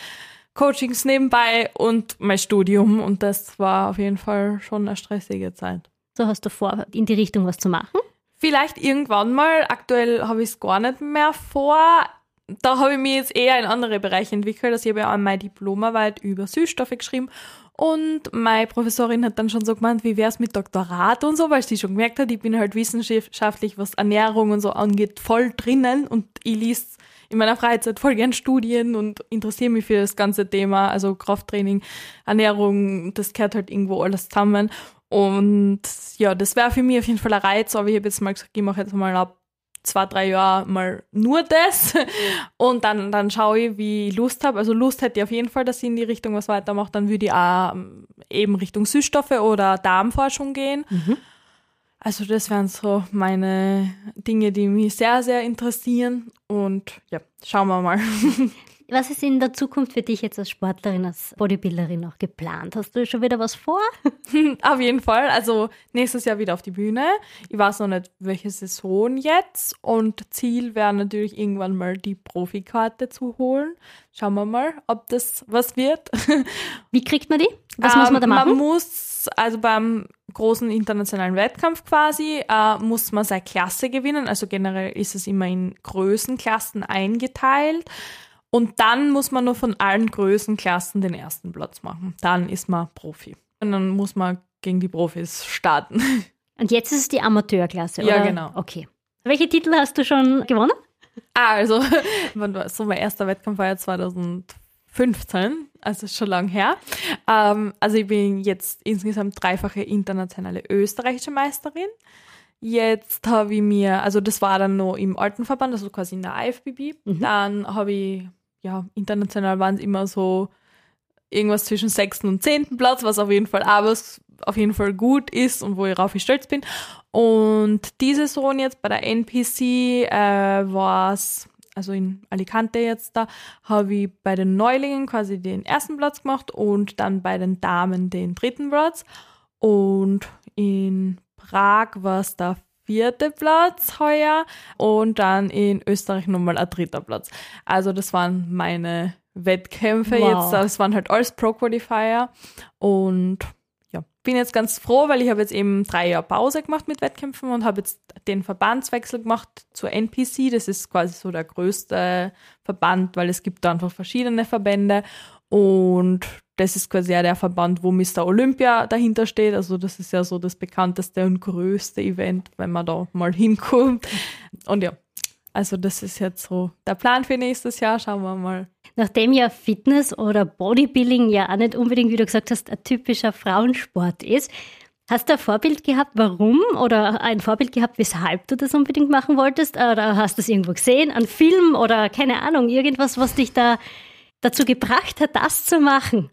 Coachings nebenbei und mein Studium und das war auf jeden Fall schon eine stressige Zeit. So hast du vor, in die Richtung was zu machen? Vielleicht irgendwann mal. Aktuell habe ich es gar nicht mehr vor. Da habe ich mich jetzt eher in andere Bereiche entwickelt. Also ich habe ja auch meine Diplomarbeit über Süßstoffe geschrieben. Und meine Professorin hat dann schon so gemeint, wie wäre es mit Doktorat und so, weil sie schon gemerkt hat, ich bin halt wissenschaftlich, was Ernährung und so angeht, voll drinnen. Und ich liest in meiner Freizeit voll gern Studien und interessiere mich für das ganze Thema. Also Krafttraining, Ernährung, das gehört halt irgendwo alles zusammen. Und ja, das wäre für mich auf jeden Fall ein Reiz, aber ich habe jetzt mal gesagt, ich mache jetzt mal ab zwei, drei Jahren mal nur das und dann, dann schaue ich, wie ich Lust habe. Also Lust hätte ich auf jeden Fall, dass ich in die Richtung was weitermache. Dann würde ich auch ähm, eben Richtung Süßstoffe oder Darmforschung gehen. Also das wären so meine Dinge, die mich sehr, sehr interessieren. Und ja, schauen wir mal. Was ist in der Zukunft für dich jetzt als Sportlerin, als Bodybuilderin noch geplant? Hast du schon wieder was vor? auf jeden Fall. Also nächstes Jahr wieder auf die Bühne. Ich weiß noch nicht, welche Saison jetzt. Und Ziel wäre natürlich irgendwann mal die Profikarte zu holen. Schauen wir mal, ob das was wird. Wie kriegt man die? Was ähm, muss man da machen? Man muss, also beim großen internationalen Wettkampf quasi, äh, muss man seine Klasse gewinnen. Also generell ist es immer in Größenklassen eingeteilt. Und dann muss man nur von allen Größenklassen den ersten Platz machen. Dann ist man Profi. Und dann muss man gegen die Profis starten. Und jetzt ist es die Amateurklasse, oder? Ja, genau. Okay. Welche Titel hast du schon gewonnen? Ah, also, so mein erster Wettkampf war ja 2015, also schon lang her. Ähm, also ich bin jetzt insgesamt dreifache internationale österreichische Meisterin. Jetzt habe ich mir, also das war dann noch im alten Verband, also quasi in der IFBB. Mhm. Dann habe ich, ja, international waren es immer so irgendwas zwischen sechsten und zehnten Platz, was auf jeden Fall aber auf jeden Fall gut ist und worauf ich stolz bin. Und diese Saison jetzt bei der NPC äh, war es, also in Alicante jetzt da, habe ich bei den Neulingen quasi den ersten Platz gemacht und dann bei den Damen den dritten Platz. Und in Prag war es der vierte Platz heuer und dann in Österreich nochmal ein dritter Platz. Also das waren meine Wettkämpfe wow. jetzt. Das waren halt alles Pro-Qualifier und ja, bin jetzt ganz froh, weil ich habe jetzt eben drei Jahre Pause gemacht mit Wettkämpfen und habe jetzt den Verbandswechsel gemacht zur NPC. Das ist quasi so der größte Verband, weil es gibt da einfach verschiedene Verbände und das ist quasi ja der Verband, wo Mr. Olympia dahinter steht. Also das ist ja so das bekannteste und größte Event, wenn man da mal hinkommt. Und ja, also das ist jetzt so der Plan für nächstes Jahr. Schauen wir mal. Nachdem ja Fitness oder Bodybuilding ja auch nicht unbedingt, wie du gesagt hast, ein typischer Frauensport ist, Hast du ein Vorbild gehabt, warum? Oder ein Vorbild gehabt, weshalb du das unbedingt machen wolltest? Oder hast du es irgendwo gesehen, an Film oder keine Ahnung, irgendwas, was dich da dazu gebracht hat, das zu machen?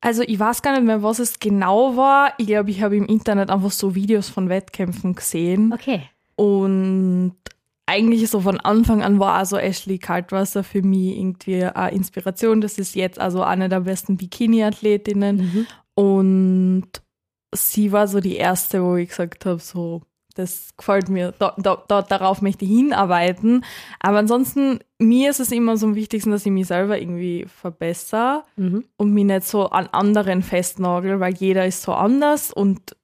Also ich weiß gar nicht mehr, was es genau war. Ich glaube, ich habe im Internet einfach so Videos von Wettkämpfen gesehen. Okay. Und eigentlich so von Anfang an war also Ashley Kaltwasser für mich irgendwie eine Inspiration. Das ist jetzt also eine der besten Bikini-Athletinnen. Mhm. Und sie war so die erste, wo ich gesagt habe, so, das gefällt mir, da, da, da, darauf möchte ich hinarbeiten. Aber ansonsten, mir ist es immer so am wichtigsten, dass ich mich selber irgendwie verbessere mhm. und mich nicht so an anderen festnagel, weil jeder ist so anders und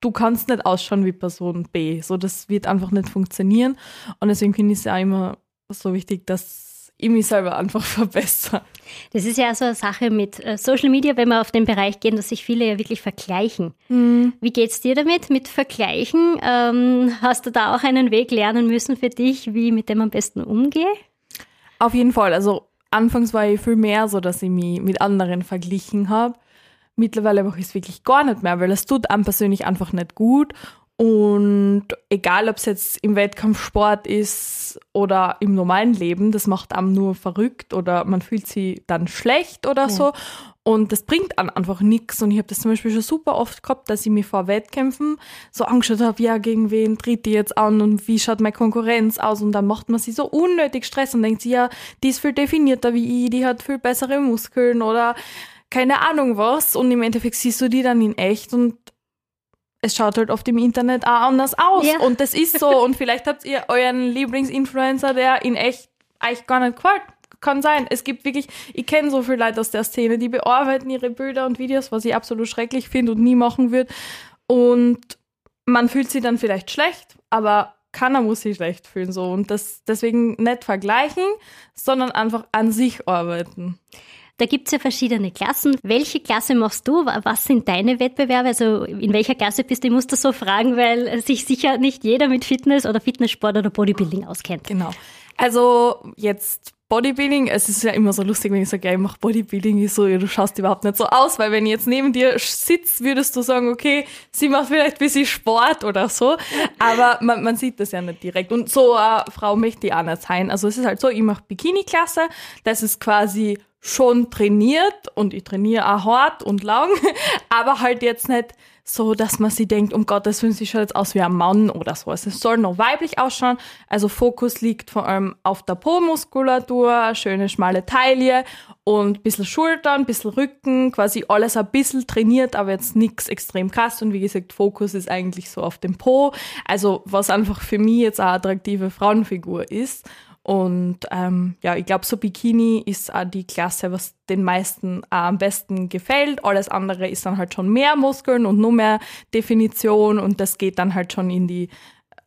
du kannst nicht ausschauen wie Person B. So, das wird einfach nicht funktionieren. Und deswegen finde ich es ja immer so wichtig, dass ich mich selber einfach verbessere. Das ist ja so eine Sache mit äh, Social Media, wenn wir auf den Bereich gehen, dass sich viele ja wirklich vergleichen. Mhm. Wie es dir damit, mit Vergleichen? Ähm, hast du da auch einen Weg lernen müssen für dich, wie mit dem am besten umgehe? Auf jeden Fall. Also anfangs war ich viel mehr so, dass ich mich mit anderen verglichen habe. Mittlerweile mache ich es wirklich gar nicht mehr, weil es tut einem persönlich einfach nicht gut. Und egal, ob es jetzt im Wettkampfsport ist oder im normalen Leben, das macht einem nur verrückt oder man fühlt sich dann schlecht oder ja. so. Und das bringt einem einfach nichts. Und ich habe das zum Beispiel schon super oft gehabt, dass ich mir vor Wettkämpfen so angeschaut habe, ja, gegen wen tritt die jetzt an und wie schaut meine Konkurrenz aus? Und dann macht man sich so unnötig Stress und denkt sich, ja, die ist viel definierter wie ich, die hat viel bessere Muskeln oder keine Ahnung was. Und im Endeffekt siehst du die dann in echt und es schaut halt oft im Internet auch anders aus. Ja. Und das ist so. Und vielleicht habt ihr euren Lieblingsinfluencer, der in echt euch gar nicht gefällt. Kann sein. Es gibt wirklich, ich kenne so viele Leute aus der Szene, die bearbeiten ihre Bilder und Videos, was ich absolut schrecklich finde und nie machen würde. Und man fühlt sich dann vielleicht schlecht, aber keiner muss sich schlecht fühlen so. Und das deswegen nicht vergleichen, sondern einfach an sich arbeiten. Da gibt es ja verschiedene Klassen. Welche Klasse machst du? Was sind deine Wettbewerbe? Also in welcher Klasse bist du? Ich muss das so fragen, weil sich sicher nicht jeder mit Fitness oder Fitnesssport oder Bodybuilding auskennt. Genau. Also jetzt Bodybuilding, es ist ja immer so lustig, wenn ich sage, ja, ich mache Bodybuilding, ich so, ja, du schaust überhaupt nicht so aus, weil wenn ich jetzt neben dir sitze, würdest du sagen, okay, sie macht vielleicht ein bisschen Sport oder so, aber man, man sieht das ja nicht direkt. Und so eine Frau möchte ich auch nicht sein. Also es ist halt so, ich mache Bikini-Klasse, das ist quasi schon trainiert und ich trainiere auch hart und lang, aber halt jetzt nicht so, dass man sie denkt, um Gottes Willen, sie schaut jetzt aus wie ein Mann oder so. Also es soll noch weiblich ausschauen. Also Fokus liegt vor allem auf der Po-Muskulatur, schöne schmale Taille und ein bisschen Schultern, ein bisschen Rücken, quasi alles ein bisschen trainiert, aber jetzt nichts extrem krass. Und wie gesagt, Fokus ist eigentlich so auf dem Po. Also was einfach für mich jetzt eine attraktive Frauenfigur ist. Und ähm, ja, ich glaube, so Bikini ist auch die Klasse, was den meisten am besten gefällt. Alles andere ist dann halt schon mehr Muskeln und nur mehr Definition und das geht dann halt schon in die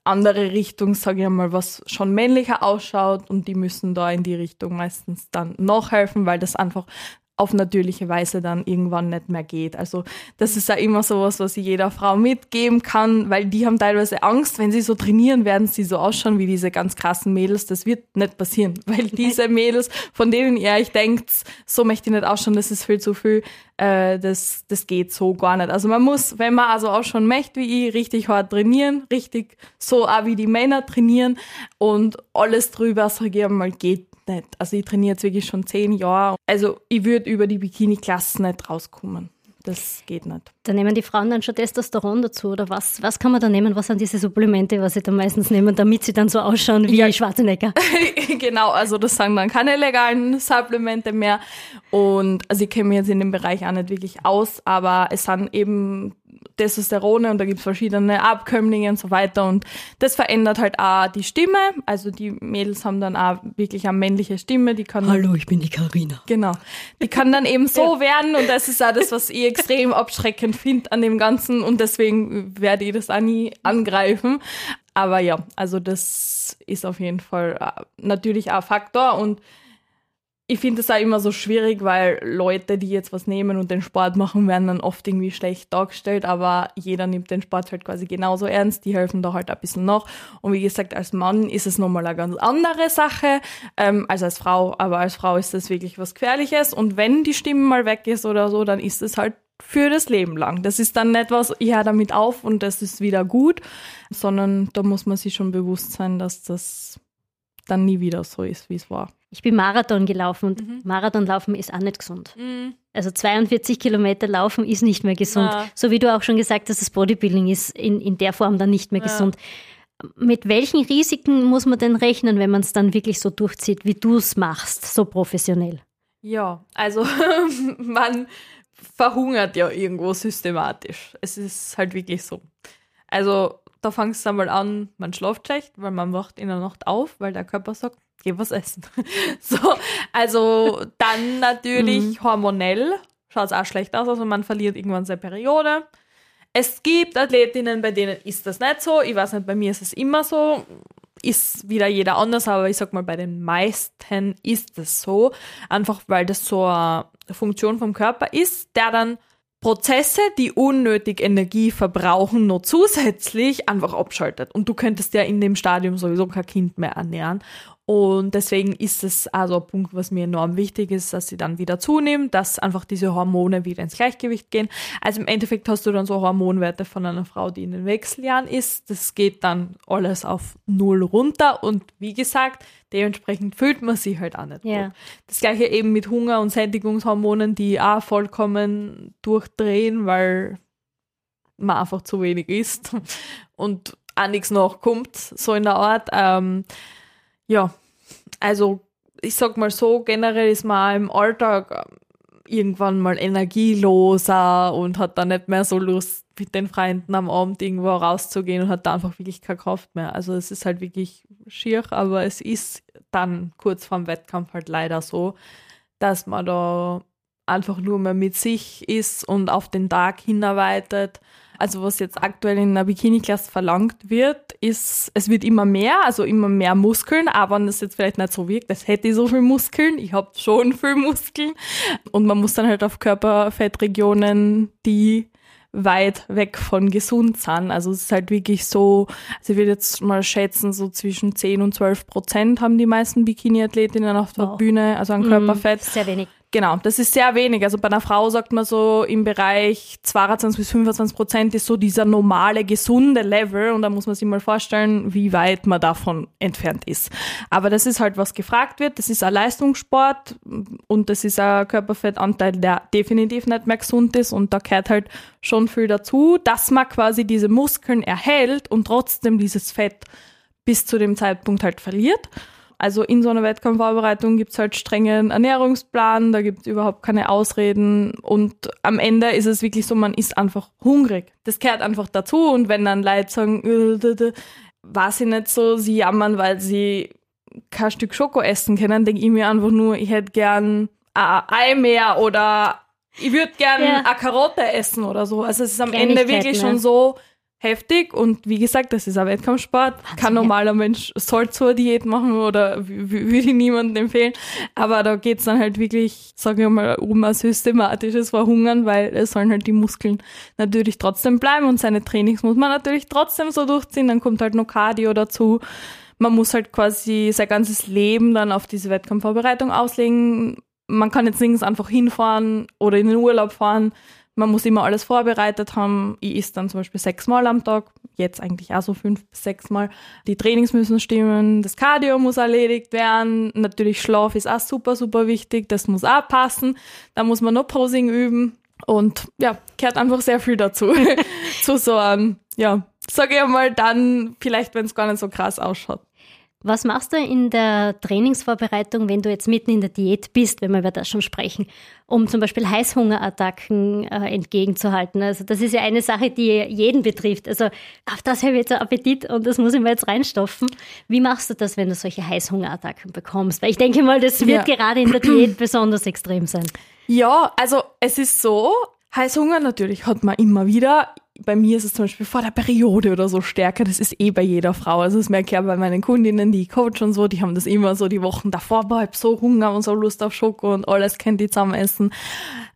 andere Richtung, sage ich mal, was schon männlicher ausschaut und die müssen da in die Richtung meistens dann noch helfen, weil das einfach auf natürliche Weise dann irgendwann nicht mehr geht. Also das ist ja immer sowas, was ich jeder Frau mitgeben kann, weil die haben teilweise Angst, wenn sie so trainieren, werden sie so ausschauen wie diese ganz krassen Mädels. Das wird nicht passieren, weil diese Mädels, von denen ihr euch denkt, so möchte ich nicht ausschauen, das ist viel zu viel, äh, das, das geht so gar nicht. Also man muss, wenn man also auch schon möchte wie ich, richtig hart trainieren, richtig so auch wie die Männer trainieren und alles drüber, sage ich einmal, geht nicht. Also ich trainiere jetzt wirklich schon zehn Jahre. Also ich würde über die Bikini-Klasse nicht rauskommen. Das geht nicht. Da nehmen die Frauen dann schon Testosteron dazu oder was? Was kann man da nehmen? Was sind diese Supplemente, was sie dann meistens nehmen, damit sie dann so ausschauen wie ja. Schwarzenegger? genau, also das sind dann keine legalen Supplemente mehr. Und also ich kenne mich jetzt in dem Bereich auch nicht wirklich aus, aber es sind eben Testosterone und da gibt's verschiedene Abkömmlinge und so weiter und das verändert halt auch die Stimme. Also die Mädels haben dann auch wirklich eine männliche Stimme, die kann Hallo, ich bin die Karina. Genau. Die kann dann eben so ja. werden und das ist auch das, was ich extrem abschreckend finde an dem Ganzen und deswegen werde ich das auch nie angreifen. Aber ja, also das ist auf jeden Fall äh, natürlich auch ein Faktor und ich finde es auch immer so schwierig, weil Leute, die jetzt was nehmen und den Sport machen, werden dann oft irgendwie schlecht dargestellt, aber jeder nimmt den Sport halt quasi genauso ernst, die helfen da halt ein bisschen noch. Und wie gesagt, als Mann ist es nochmal eine ganz andere Sache ähm, als als Frau, aber als Frau ist das wirklich was Gefährliches und wenn die Stimme mal weg ist oder so, dann ist es halt für das Leben lang. Das ist dann nicht was, ich höre damit auf und das ist wieder gut, sondern da muss man sich schon bewusst sein, dass das dann nie wieder so ist, wie es war. Ich bin Marathon gelaufen und mhm. Marathonlaufen ist auch nicht gesund. Mhm. Also 42 Kilometer laufen ist nicht mehr gesund. Ja. So wie du auch schon gesagt hast, das Bodybuilding ist in, in der Form dann nicht mehr ja. gesund. Mit welchen Risiken muss man denn rechnen, wenn man es dann wirklich so durchzieht, wie du es machst, so professionell? Ja, also man verhungert ja irgendwo systematisch. Es ist halt wirklich so. Also da fangst du einmal an, man schläft schlecht, weil man wacht in der Nacht auf, weil der Körper sagt, geh was essen. so, also dann natürlich mhm. hormonell schaut es auch schlecht aus, also man verliert irgendwann seine Periode. Es gibt Athletinnen, bei denen ist das nicht so. Ich weiß nicht, bei mir ist es immer so. Ist wieder jeder anders, aber ich sag mal, bei den meisten ist es so. Einfach weil das so eine Funktion vom Körper ist, der dann Prozesse, die unnötig Energie verbrauchen, nur zusätzlich einfach abschaltet. Und du könntest ja in dem Stadium sowieso kein Kind mehr ernähren. Und deswegen ist es also ein Punkt, was mir enorm wichtig ist, dass sie dann wieder zunimmt, dass einfach diese Hormone wieder ins Gleichgewicht gehen. Also im Endeffekt hast du dann so Hormonwerte von einer Frau, die in den Wechseljahren ist. Das geht dann alles auf Null runter und wie gesagt, dementsprechend fühlt man sich halt auch nicht ja. gut. Das gleiche eben mit Hunger- und Sättigungshormonen, die auch vollkommen durchdrehen, weil man einfach zu wenig isst und auch nichts nachkommt, so in der Art. Ähm, ja, also ich sag mal so, generell ist man im Alltag ähm, irgendwann mal energieloser und hat dann nicht mehr so Lust, mit den Freunden am Abend irgendwo rauszugehen und hat da einfach wirklich keine Kraft mehr. Also es ist halt wirklich schier, aber es ist dann kurz vorm Wettkampf halt leider so, dass man da einfach nur mehr mit sich ist und auf den Tag hinarbeitet also was jetzt aktuell in der Bikini-Klasse verlangt wird, ist, es wird immer mehr, also immer mehr Muskeln, aber wenn das jetzt vielleicht nicht so wirkt, das hätte ich so viel Muskeln, ich habe schon viel Muskeln und man muss dann halt auf Körperfettregionen, die weit weg von gesund sind. Also es ist halt wirklich so, also ich würde jetzt mal schätzen, so zwischen 10 und 12 Prozent haben die meisten Bikini-Athletinnen auf der wow. Bühne, also an mhm. Körperfett. Sehr wenig. Genau, das ist sehr wenig. Also bei einer Frau sagt man so im Bereich 22 bis 25 Prozent ist so dieser normale, gesunde Level und da muss man sich mal vorstellen, wie weit man davon entfernt ist. Aber das ist halt, was gefragt wird. Das ist ein Leistungssport und das ist ein Körperfettanteil, der definitiv nicht mehr gesund ist und da gehört halt schon viel dazu, dass man quasi diese Muskeln erhält und trotzdem dieses Fett bis zu dem Zeitpunkt halt verliert. Also in so einer Wettkampfvorbereitung gibt es halt strengen Ernährungsplan, da gibt es überhaupt keine Ausreden und am Ende ist es wirklich so, man ist einfach hungrig. Das gehört einfach dazu und wenn dann Leute sagen, äh, war sie nicht so, sie jammern, weil sie kein Stück Schoko essen können, denke ich mir einfach nur, ich hätte gern ein Ei mehr oder ich würde gern ja. eine Karotte essen oder so. Also es ist am Ende wirklich ne? schon so, heftig und wie gesagt, das ist ein Wettkampfsport. Wahnsinn, Kein normaler Mensch soll zur Diät machen oder würde ich niemandem empfehlen. Aber da geht's dann halt wirklich, sage ich mal, um ein systematisches Verhungern, weil es sollen halt die Muskeln natürlich trotzdem bleiben und seine Trainings muss man natürlich trotzdem so durchziehen. Dann kommt halt noch Cardio dazu. Man muss halt quasi sein ganzes Leben dann auf diese Wettkampfvorbereitung auslegen. Man kann jetzt nirgends einfach hinfahren oder in den Urlaub fahren man muss immer alles vorbereitet haben. Ich esse dann zum Beispiel sechsmal am Tag, jetzt eigentlich auch so fünf bis sechsmal. Die Trainings müssen stimmen, das Cardio muss erledigt werden. Natürlich Schlaf ist auch super, super wichtig, das muss auch passen. Da muss man noch Posing üben. Und ja, gehört einfach sehr viel dazu. zu so einem, ja, sage ich mal dann, vielleicht wenn es gar nicht so krass ausschaut. Was machst du in der Trainingsvorbereitung, wenn du jetzt mitten in der Diät bist, wenn wir über das schon sprechen, um zum Beispiel Heißhungerattacken äh, entgegenzuhalten? Also das ist ja eine Sache, die jeden betrifft. Also auf das habe ich jetzt einen Appetit und das muss ich mir jetzt reinstopfen. Wie machst du das, wenn du solche Heißhungerattacken bekommst? Weil ich denke mal, das wird ja. gerade in der Diät besonders extrem sein. Ja, also es ist so, Heißhunger natürlich hat man immer wieder bei mir ist es zum Beispiel vor der Periode oder so stärker. Das ist eh bei jeder Frau. Also das merke ich ja bei meinen Kundinnen, die ich coach und so, die haben das immer so die Wochen davor, boah, ich hab so Hunger und so Lust auf Schoko und alles kennt die zusammen essen.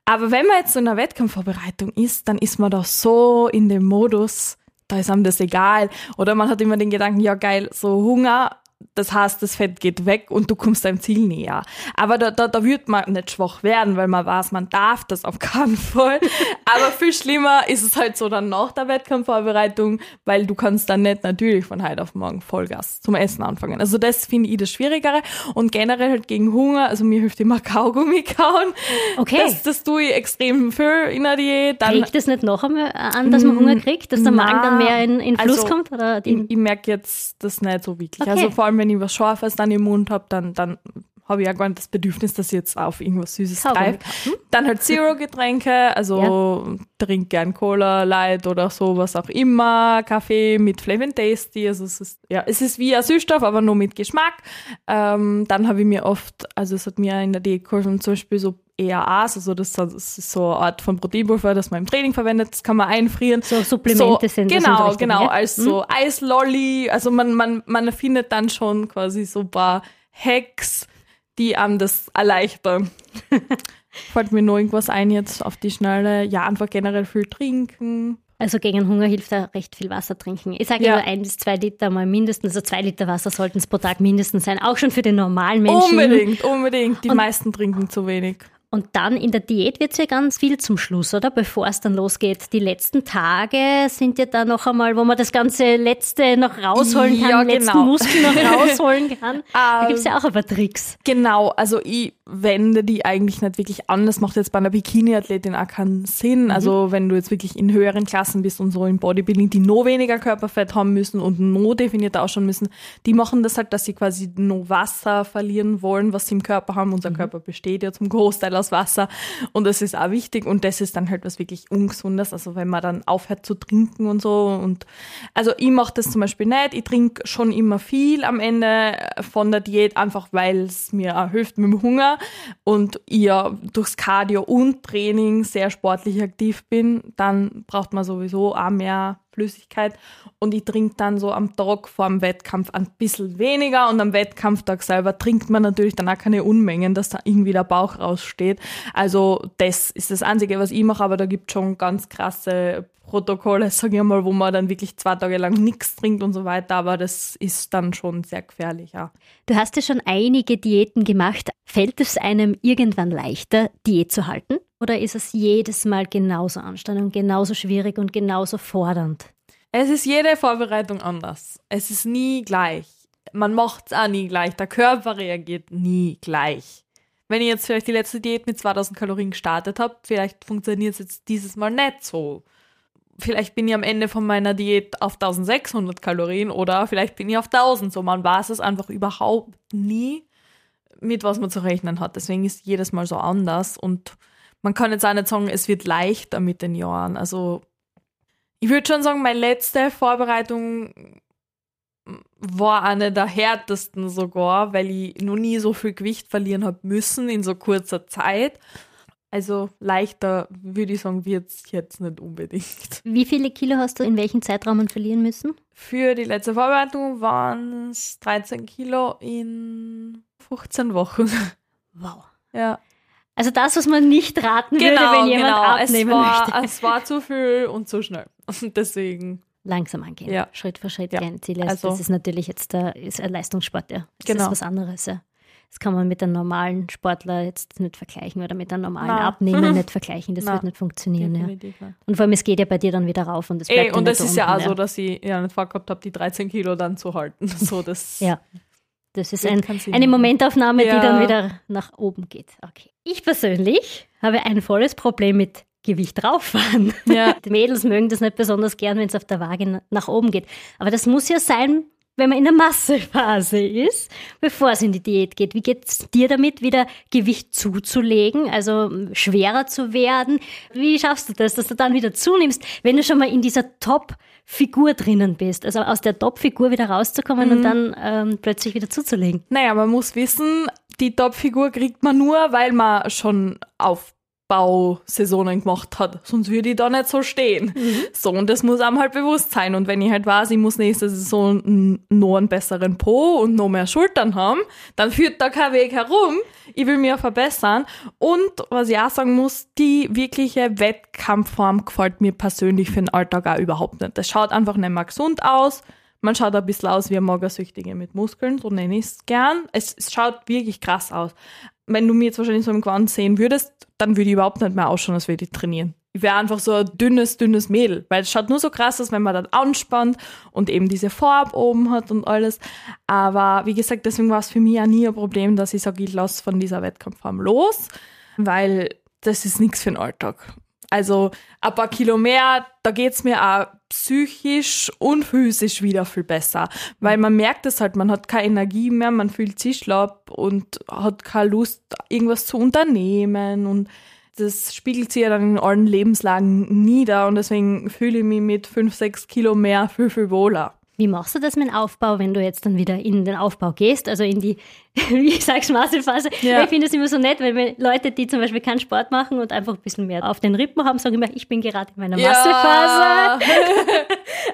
Aber wenn man jetzt so in einer Wettkampfvorbereitung ist, dann ist man da so in dem Modus, da ist einem das egal. Oder man hat immer den Gedanken, ja geil, so Hunger, das heißt, das Fett geht weg und du kommst deinem Ziel näher. Aber da, da, da wird man nicht schwach werden, weil man weiß, man darf das auf keinen Fall. Aber viel schlimmer ist es halt so dann nach der Wettkampfvorbereitung, weil du kannst dann nicht natürlich von heute auf morgen Vollgas zum Essen anfangen. Also das finde ich das Schwierigere. Und generell halt gegen Hunger, also mir hilft immer Kaugummi kauen. Okay. Das, das tue ich extrem viel in der Diät. Dann, kriegt das nicht noch einmal an, dass man Hunger kriegt, dass der Magen dann mehr in, in Fluss also, kommt? Oder ich, ich merke jetzt das nicht so wirklich. Okay. Also vor allem, wenn ich was Scharfes dann im Mund habe, dann, dann habe ich ja gar nicht das Bedürfnis, dass ich jetzt auf irgendwas Süßes greife. Dann halt Zero-Getränke, also ja. trink gern Cola, Light oder so, was auch immer, Kaffee mit Flavin Tasty, also es ist, ja, es ist wie ein Süßstoff, aber nur mit Geschmack. Ähm, dann habe ich mir oft, also es hat mir in der Diät geholfen, zum Beispiel so EAAs, also das, ist so eine Art von Proteinpulver, das man im Training verwendet, das kann man einfrieren. So Supplemente so, sind Genau, das genau, als so hm? Eislolly, also man, man, man findet dann schon quasi so ein paar Hacks, die einem das erleichtern. Fällt mir nur irgendwas ein jetzt auf die Schnelle. Ja, einfach generell viel trinken. Also gegen Hunger hilft da recht viel Wasser trinken. Ich sage ja. immer ein bis zwei Liter mal mindestens, also zwei Liter Wasser sollten es pro Tag mindestens sein, auch schon für den normalen Menschen. Unbedingt, unbedingt. Die Und meisten trinken zu wenig. Und dann in der Diät wird es ja ganz viel zum Schluss, oder? Bevor es dann losgeht. Die letzten Tage sind ja da noch einmal, wo man das ganze Letzte noch rausholen kann, ja, genau. letzten Muskel noch rausholen kann. da gibt es ja auch ein paar Tricks. Genau, also ich wende die eigentlich nicht wirklich an. Das macht jetzt bei einer Bikini-Athletin auch keinen Sinn. Mhm. Also wenn du jetzt wirklich in höheren Klassen bist und so im Bodybuilding, die noch weniger Körperfett haben müssen und noch definierter ausschauen müssen, die machen das halt, dass sie quasi noch Wasser verlieren wollen, was sie im Körper haben. Unser mhm. Körper besteht ja zum Großteil aus Wasser und das ist auch wichtig und das ist dann halt was wirklich Ungesundes. Also wenn man dann aufhört zu trinken und so und also ich mache das zum Beispiel nicht. Ich trinke schon immer viel am Ende von der Diät, einfach weil es mir hilft mit dem Hunger und ja durchs Cardio und Training sehr sportlich aktiv bin, dann braucht man sowieso auch mehr Flüssigkeit und ich trinke dann so am Tag vor dem Wettkampf ein bisschen weniger und am Wettkampftag selber trinkt man natürlich dann auch keine Unmengen, dass da irgendwie der Bauch raussteht. Also das ist das Einzige, was ich mache, aber da gibt schon ganz krasse Protokolle, sage ich mal, wo man dann wirklich zwei Tage lang nichts trinkt und so weiter, aber das ist dann schon sehr gefährlich, ja. Du hast ja schon einige Diäten gemacht. Fällt es einem irgendwann leichter, Diät zu halten? Oder ist es jedes Mal genauso anstrengend und genauso schwierig und genauso fordernd? Es ist jede Vorbereitung anders. Es ist nie gleich. Man macht es auch nie gleich. Der Körper reagiert nie gleich. Wenn ich jetzt vielleicht die letzte Diät mit 2000 Kalorien gestartet habe, vielleicht funktioniert es jetzt dieses Mal nicht so vielleicht bin ich am Ende von meiner Diät auf 1600 Kalorien oder vielleicht bin ich auf 1000. So, man weiß es einfach überhaupt nie, mit was man zu rechnen hat. Deswegen ist jedes Mal so anders und man kann jetzt auch nicht sagen, es wird leichter mit den Jahren. Also, ich würde schon sagen, meine letzte Vorbereitung war eine der härtesten sogar, weil ich noch nie so viel Gewicht verlieren habe müssen in so kurzer Zeit. Also leichter, würde ich sagen, wird es jetzt nicht unbedingt. Wie viele Kilo hast du in welchem Zeitraum verlieren müssen? Für die letzte Vorbereitung waren es 13 Kilo in 15 Wochen. Wow. Ja. Also das, was man nicht raten genau, würde, wenn jemand genau. abnehmen es war, möchte. Es war zu viel und zu schnell. Und deswegen. Langsam angehen, Ja. Schritt für Schritt Ja. kleine Ziele. Also, das ist natürlich jetzt der, ist ein Leistungssport, ja. Das Genau. ist was anderes, ja. Das kann man mit einem normalen Sportler jetzt nicht vergleichen oder mit einem normalen Na. Abnehmer nicht vergleichen. Das Na. wird nicht funktionieren, ja. Nicht. Und vor allem, es geht ja bei dir dann wieder rauf und es bleibt Ey, und nicht es da ist ja auch unten, so, dass ich ja nicht vorgehabt habe, die 13 Kilo dann zu halten. So, das Ja. Das ist ein, eine. Momentaufnahme, die Ja. dann wieder nach oben geht. Okay. Ich persönlich habe ein volles Problem mit Gewicht rauffahren. Ja. Die Mädels mögen das nicht besonders gern, wenn es auf der Waage na- nach oben geht. Aber das muss ja sein, wenn man in der Massephase ist, bevor es in die Diät geht. Wie geht es dir damit, wieder Gewicht zuzulegen, also schwerer zu werden? Wie schaffst du das, dass du dann wieder zunimmst, wenn du schon mal in dieser Top-Figur drinnen bist? Also aus der Top-Figur wieder rauszukommen und dann ähm, plötzlich wieder zuzulegen. Naja, man muss wissen, die Top-Figur kriegt man nur, weil man schon Aufbausaisonen gemacht hat. Sonst würde ich da nicht so stehen. So, und das muss einem halt bewusst sein. Und wenn ich halt weiß, ich muss nächste Saison noch einen besseren Po und noch mehr Schultern haben, dann führt da kein Weg herum. Ich will mich ja verbessern. Und was ich auch sagen muss, die wirkliche Wettkampfform gefällt mir persönlich für den Alltag auch überhaupt nicht. Das schaut einfach nicht mehr gesund aus. Man schaut ein bisschen aus wie ein Magersüchtige mit Muskeln, so nenne ich es gern. Es, es schaut wirklich krass aus. Wenn du mir jetzt wahrscheinlich so im Gewand sehen würdest, dann würde ich überhaupt nicht mehr ausschauen, als würde ich trainieren. Ich wäre einfach so ein dünnes, dünnes Mädel, weil es schaut nur so krass aus, wenn man dann anspannt und eben diese Farbe oben hat und alles. Aber wie gesagt, deswegen war es für mich auch nie ein Problem, dass ich sage, ich lasse von dieser Wettkampfform los, weil das ist nichts für den Alltag. Also ein paar Kilo mehr, da geht's mir auch psychisch und physisch wieder viel besser. Weil man merkt es halt, man hat keine Energie mehr, man fühlt sich schlapp und hat keine Lust, irgendwas zu unternehmen. Und das spiegelt sich ja dann in allen Lebenslagen nieder. Und deswegen fühle ich mich mit 5, 6 Kilo mehr viel, viel wohler. Wie machst du das mit dem Aufbau, wenn du jetzt dann wieder in den Aufbau gehst, also in die, wie ich sag's, Massephase? Ja. Ich finde es immer so nett, weil Leute, die zum Beispiel keinen Sport machen und einfach ein bisschen mehr auf den Rippen haben, sagen immer, ich bin gerade in meiner Massephase.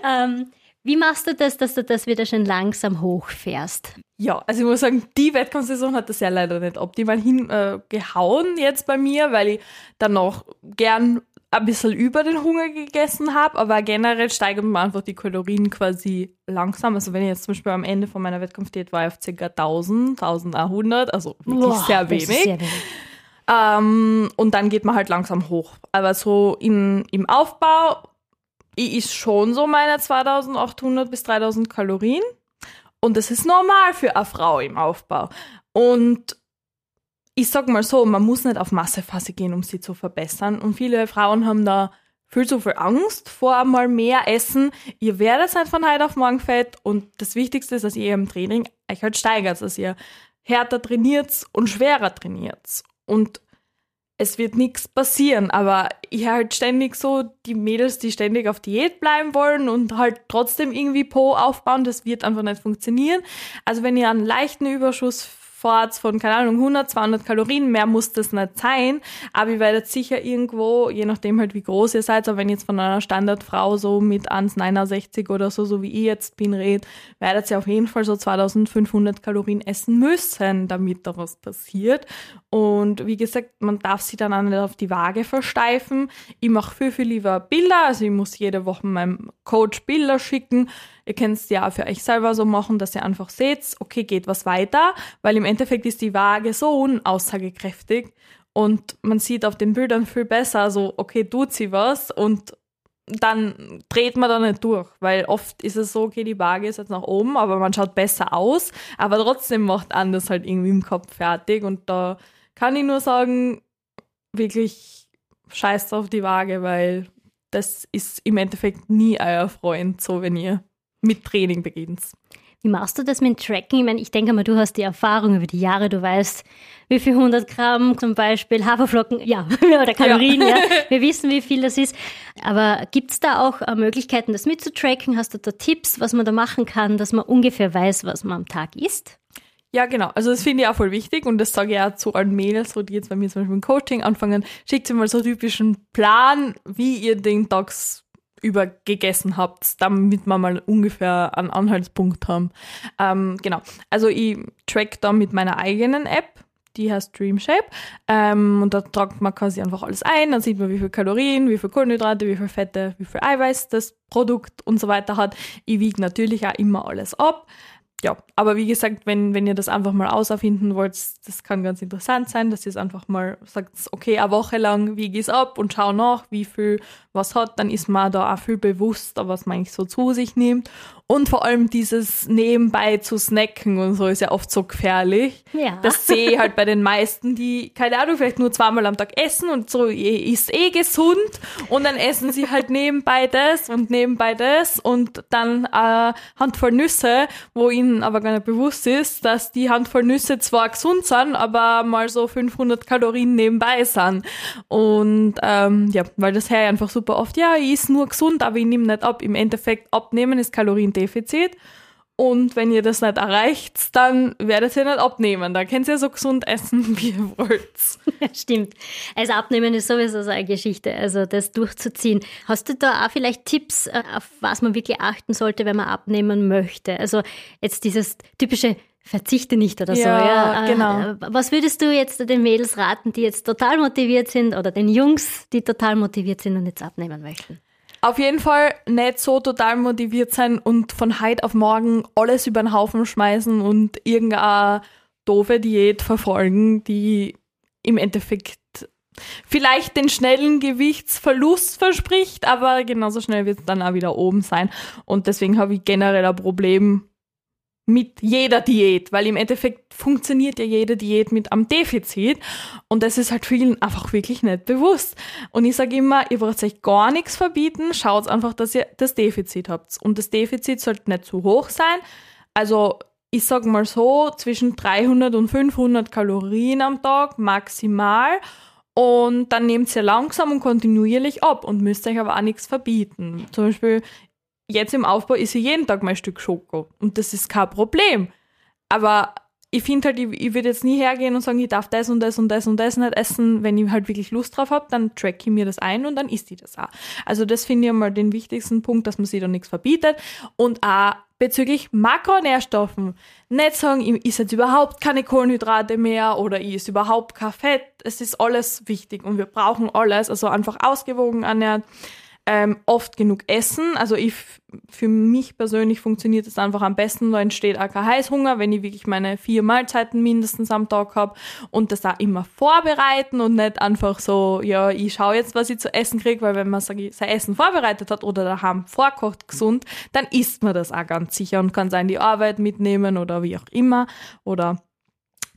Ähm, wie machst du das, dass du das wieder schön langsam hochfährst? Ja, also ich muss sagen, die Wettkampfsaison hat das ja leider nicht optimal hingehauen äh, gehauen jetzt bei mir, weil ich dann noch gern ein bisschen über den Hunger gegessen habe, aber generell steigert man einfach die Kalorien quasi langsam. Also wenn ich jetzt zum Beispiel am Ende von meiner Wettkampfdiät war ich auf ca. 1000, 1100, also wirklich Boah, sehr wenig. sehr wenig. Ähm, und dann geht man halt langsam hoch. Aber so in, im Aufbau ist schon so meine 2800 bis 3000 Kalorien. Und das ist normal für eine Frau im Aufbau. Und ich sag mal so, man muss nicht auf Massephase gehen, um sie zu verbessern. Und viele Frauen haben da viel zu viel Angst vor einmal mehr Essen. Ihr werdet halt von heute auf morgen fett. Und das Wichtigste ist, dass ihr im Training euch halt steigert, dass ihr härter trainiert und schwerer trainiert. Und es wird nichts passieren, aber ich halt ständig so die Mädels, die ständig auf Diät bleiben wollen und halt trotzdem irgendwie Po aufbauen, das wird einfach nicht funktionieren. Also wenn ihr einen leichten Überschuss fahrt von, keine Ahnung, 100, 200 Kalorien, mehr muss das nicht sein, aber ihr werdet sicher irgendwo, je nachdem halt wie groß ihr seid, aber wenn jetzt von einer Standardfrau so mit 1,69 oder so, so wie ich jetzt bin, red, werdet ihr auf jeden Fall so 2500 Kalorien essen müssen, damit da was passiert. Und wie gesagt, man darf sie dann auch nicht auf die Waage versteifen. Ich mache viel, viel lieber Bilder, also ich muss jede Woche meinem Coach Bilder schicken, Ihr könnt es ja auch für euch selber so machen, dass ihr einfach seht, okay, geht was weiter, weil im Endeffekt ist die Waage so unaussagekräftig und man sieht auf den Bildern viel besser, so, okay, tut sie was und dann dreht man da nicht durch, weil oft ist es so, okay, die Waage ist jetzt nach oben, aber man schaut besser aus, aber trotzdem macht anders halt irgendwie im Kopf fertig und da kann ich nur sagen, wirklich scheißt auf die Waage, weil das ist im Endeffekt nie euer Freund, so wenn ihr mit Training beginnst. Wie machst du das mit Tracking? Ich meine, ich denke mal, du hast die Erfahrung über die Jahre, du weißt, wie viel 100 Gramm zum Beispiel Haferflocken, ja, oder Kalorien, ja. ja. Wir wissen, wie viel das ist. Aber gibt es da auch äh, Möglichkeiten, das mitzutracken? Hast du da Tipps, was man da machen kann, dass man ungefähr weiß, was man am Tag isst? Ja, genau. Also das finde ich auch voll wichtig und das sage ich auch zu allen Mädels, die jetzt bei mir zum Beispiel im Coaching anfangen. Schickt sie mal so einen typischen Plan, wie ihr den Tags über gegessen habt, damit wir mal ungefähr einen Anhaltspunkt haben. Ähm, genau. Also ich track da mit meiner eigenen App, die heißt Dreamshape. Ähm, und da tragt man quasi einfach alles ein. Dann sieht man, wie viel Kalorien, wie viel Kohlenhydrate, wie viel Fette, wie viel Eiweiß das Produkt und so weiter hat. Ich wiege natürlich auch immer alles ab ja, aber wie gesagt, wenn, wenn ihr das einfach mal auserfinden wollt, das kann ganz interessant sein, dass ihr es einfach mal sagt, okay, eine Woche lang wiege ich es ab und schau nach, wie viel was hat, dann ist man da auch viel bewusster, was man eigentlich so zu sich nimmt. Und vor allem dieses nebenbei zu snacken und so ist ja oft so gefährlich. Ja. Das sehe ich halt bei den meisten, die, keine Ahnung, vielleicht nur zweimal am Tag essen und so ist eh gesund und dann essen sie halt nebenbei das und nebenbei das und dann eine Handvoll Nüsse, wo ihnen aber gar nicht bewusst ist, dass die Handvoll Nüsse zwar gesund sind, aber mal so 500 Kalorien nebenbei sind. Und ähm, ja, weil das her einfach super oft, ja, ich ist nur gesund, aber ich nehme nicht ab. Im Endeffekt, abnehmen ist Kalorien Defizit. Und wenn ihr das nicht erreicht, dann werdet ihr nicht abnehmen. Da könnt ihr so gesund essen, wie ihr wollt. Stimmt. Also abnehmen ist sowieso so eine Geschichte, also das durchzuziehen. Hast du da auch vielleicht Tipps, äh, auf was man wirklich achten sollte, wenn man abnehmen möchte? Also jetzt dieses typische Verzichte nicht oder so. Ja, ja. genau. Äh, was würdest du jetzt den Mädels raten, die jetzt total motiviert sind oder den Jungs, die total motiviert sind und jetzt abnehmen möchten? Auf jeden Fall nicht so total motiviert sein und von heute auf morgen alles über den Haufen schmeißen und irgendeine doofe Diät verfolgen, die im Endeffekt vielleicht den schnellen Gewichtsverlust verspricht, aber genauso schnell wird es dann auch wieder oben sein. Und deswegen habe ich generell ein Problem mit jeder Diät, weil im Endeffekt funktioniert ja jede Diät mit am Defizit und das ist halt vielen einfach wirklich nicht bewusst. Und ich sage immer, ihr braucht euch gar nichts verbieten, schaut einfach, dass ihr das Defizit habt. Und das Defizit sollte nicht zu hoch sein. Also ich sage mal so, zwischen 300 und 500 Kalorien am Tag maximal. Und dann nehmt ihr langsam und kontinuierlich ab und müsst euch aber auch nichts verbieten. Zum Beispiel, jetzt im Aufbau ist ich jeden Tag mein Stück Schoko und das ist kein Problem. Aber ich finde halt, ich, ich würde jetzt nie hergehen und sagen, ich darf das und das und das und das nicht essen. Wenn ich halt wirklich Lust drauf habe, dann track ich mir das ein und dann isst ich das auch. Also das finde ich mal den wichtigsten Punkt, dass man sich da nichts verbietet. Und auch bezüglich Makronährstoffen. Nicht sagen, ich esse jetzt überhaupt keine Kohlenhydrate mehr oder ich esse überhaupt kein Fett. Es ist alles wichtig und wir brauchen alles. Also einfach ausgewogen ernähren ähm, oft genug essen. Also ich, für mich persönlich funktioniert es einfach am besten, da entsteht auch kein Heißhunger, wenn ich wirklich meine vier Mahlzeiten mindestens am Tag habe und das auch immer vorbereiten und nicht einfach so, ja, ich schaue jetzt, was ich zu essen kriege, weil wenn man sein Essen vorbereitet hat oder daheim vorkocht gesund, dann isst man das auch ganz sicher und kann sein die Arbeit mitnehmen oder wie auch immer oder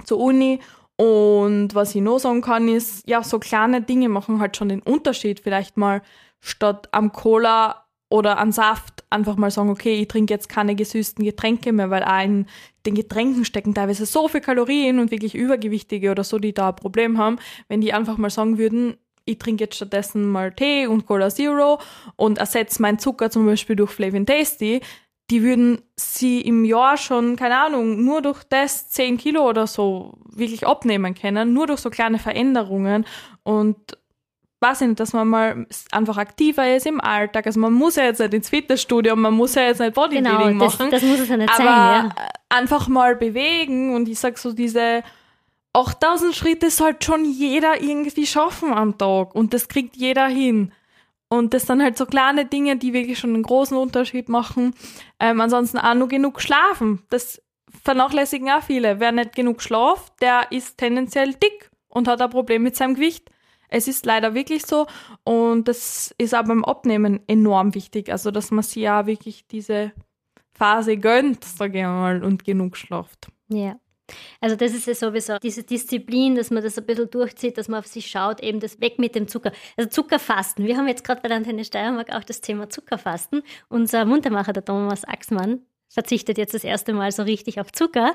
zur Uni und was ich noch sagen kann, ist, ja, so kleine Dinge machen halt schon den Unterschied. Vielleicht mal statt am Cola oder an Saft einfach mal sagen, okay, ich trinke jetzt keine gesüßten Getränke mehr, weil auch in den Getränken stecken teilweise so viel Kalorien und wirklich Übergewichtige oder so, die da ein Problem haben, wenn die einfach mal sagen würden, ich trinke jetzt stattdessen mal Tee und Cola Zero und ersetze meinen Zucker zum Beispiel durch Flavin Tasty, die würden sie im Jahr schon, keine Ahnung, nur durch das 10 Kilo oder so wirklich abnehmen können, nur durch so kleine Veränderungen und weiß ich nicht, dass man mal einfach aktiver ist im Alltag. Also man muss ja jetzt nicht ins Fitnessstudio, man muss ja jetzt nicht Bodybuilding genau, das, machen. Das muss es ja nicht aber sein, ja. einfach mal bewegen und ich sag so diese 8000 Schritte sollte schon jeder irgendwie schaffen am Tag und das kriegt jeder hin. Und das sind halt so kleine Dinge, die wirklich schon einen großen Unterschied machen. Ähm, ansonsten auch nur genug schlafen. Das vernachlässigen auch viele. Wer nicht genug schlaft, der ist tendenziell dick und hat ein Problem mit seinem Gewicht. Es ist leider wirklich so und das ist auch beim Abnehmen enorm wichtig. Also, dass man sich ja wirklich diese Phase gönnt, sage ich mal, und genug schlaft. Ja. Also das ist ja sowieso diese Disziplin, dass man das ein bisschen durchzieht, dass man auf sich schaut, eben das weg mit dem Zucker. Also Zuckerfasten. Wir haben jetzt gerade bei der Antenne Steiermark auch das Thema Zuckerfasten. Unser Muntermacher, der Thomas Axmann, verzichtet jetzt das erste Mal so richtig auf Zucker.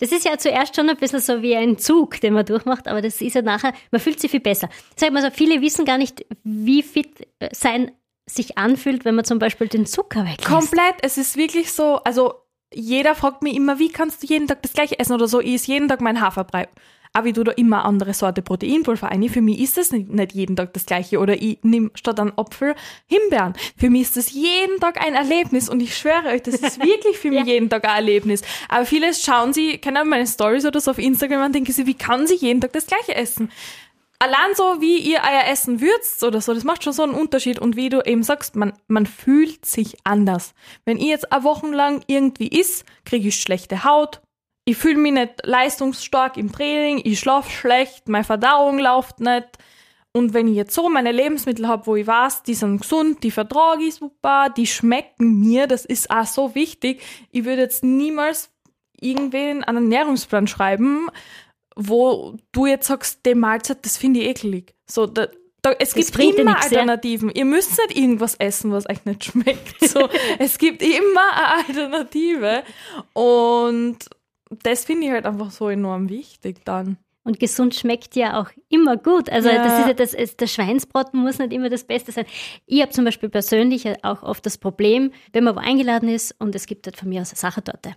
Das ist ja zuerst schon ein bisschen so wie ein Zug, den man durchmacht, aber das ist ja nachher, man fühlt sich viel besser. Sag mal so, viele wissen gar nicht, wie fit sein sich anfühlt, wenn man zum Beispiel den Zucker weglässt. Komplett. Es ist wirklich so, also jeder fragt mich immer, wie kannst du jeden Tag das gleiche essen oder so? Ich esse jeden Tag mein Haferbrei. Aber ich tue da immer andere Sorte Proteinpulver ein. Für mich ist das nicht, nicht jeden Tag das gleiche. Oder ich nehme statt einem Apfel Himbeeren. Für mich ist das jeden Tag ein Erlebnis. Und ich schwöre euch, das ist wirklich für mich ja. jeden Tag ein Erlebnis. Aber viele schauen sie, kennen meine Stories oder so auf Instagram und denken sie, wie kann sie jeden Tag das gleiche essen? allein so, wie ihr euer Essen würzt oder so, das macht schon so einen Unterschied. Und wie du eben sagst, man, man fühlt sich anders. Wenn ich jetzt eine Woche lang irgendwie isst, kriege ich schlechte Haut. Ich fühle mich nicht leistungsstark im Training, ich schlafe schlecht, meine Verdauung läuft nicht. Und wenn ich jetzt so meine Lebensmittel habe, wo ich weiß, die sind gesund, die vertrage ich super, die schmecken mir, das ist auch so wichtig. Ich würde jetzt niemals irgendwen einen Ernährungsplan schreiben, wo du jetzt sagst, die Mahlzeit, das finde ich eklig. So, da, da, es das gibt immer nix, Alternativen. Ja? Ihr müsst nicht irgendwas essen, was euch nicht schmeckt. So, es gibt immer eine Alternative. Und das finde ich halt einfach so enorm wichtig dann. Und gesund schmeckt ja auch immer gut. Also ja. das ist ja das, ist, der Schweinsbraten muss nicht immer das Beste sein. Ich habe zum Beispiel persönlich auch oft das Problem, wenn man wo eingeladen ist und es gibt halt von mir aus eine Sachertorte.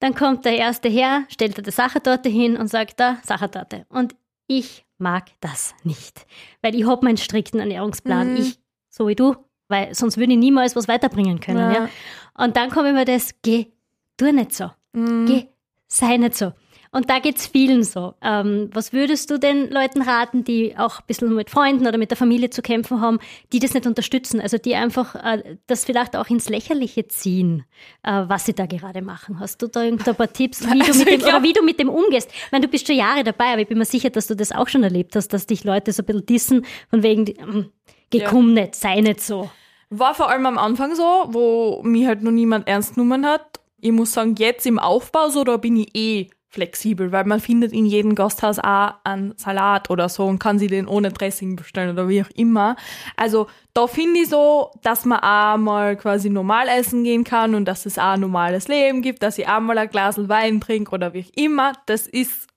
Dann kommt der Erste her, stellt er die Sachertorte hin und sagt, da, Sachertorte. Und ich mag das nicht, weil ich habe meinen strikten Ernährungsplan. Mhm. Ich, so wie du, weil sonst würde ich niemals was weiterbringen können. Ja. ja. Und dann kommt immer das, geh, tu nicht so. Mhm. Geh, sei nicht so. Und da geht es vielen so. Ähm, was würdest du den Leuten raten, die auch ein bisschen mit Freunden oder mit der Familie zu kämpfen haben, die das nicht unterstützen, also die einfach äh, das vielleicht auch ins Lächerliche ziehen, äh, was sie da gerade machen? Hast du da ein paar Tipps, wie, also du, mit dem, glaub, oder wie du mit dem umgehst? Ich meine, du bist schon Jahre dabei, aber ich bin mir sicher, dass du das auch schon erlebt hast, dass dich Leute so ein bisschen dissen, von wegen, ähm, geh ja. nicht, sei nicht so. War vor allem am Anfang so, wo mich halt noch niemand ernst genommen hat. Ich muss sagen, jetzt im Aufbau so, da bin ich eh flexibel, weil man findet in jedem Gasthaus auch einen Salat oder so und kann sie den ohne Dressing bestellen oder wie auch immer. Also da finde ich so, dass man auch mal quasi normal essen gehen kann und dass es auch ein normales Leben gibt, dass ich auch mal ein Glas Wein trinke oder wie auch immer. Das ist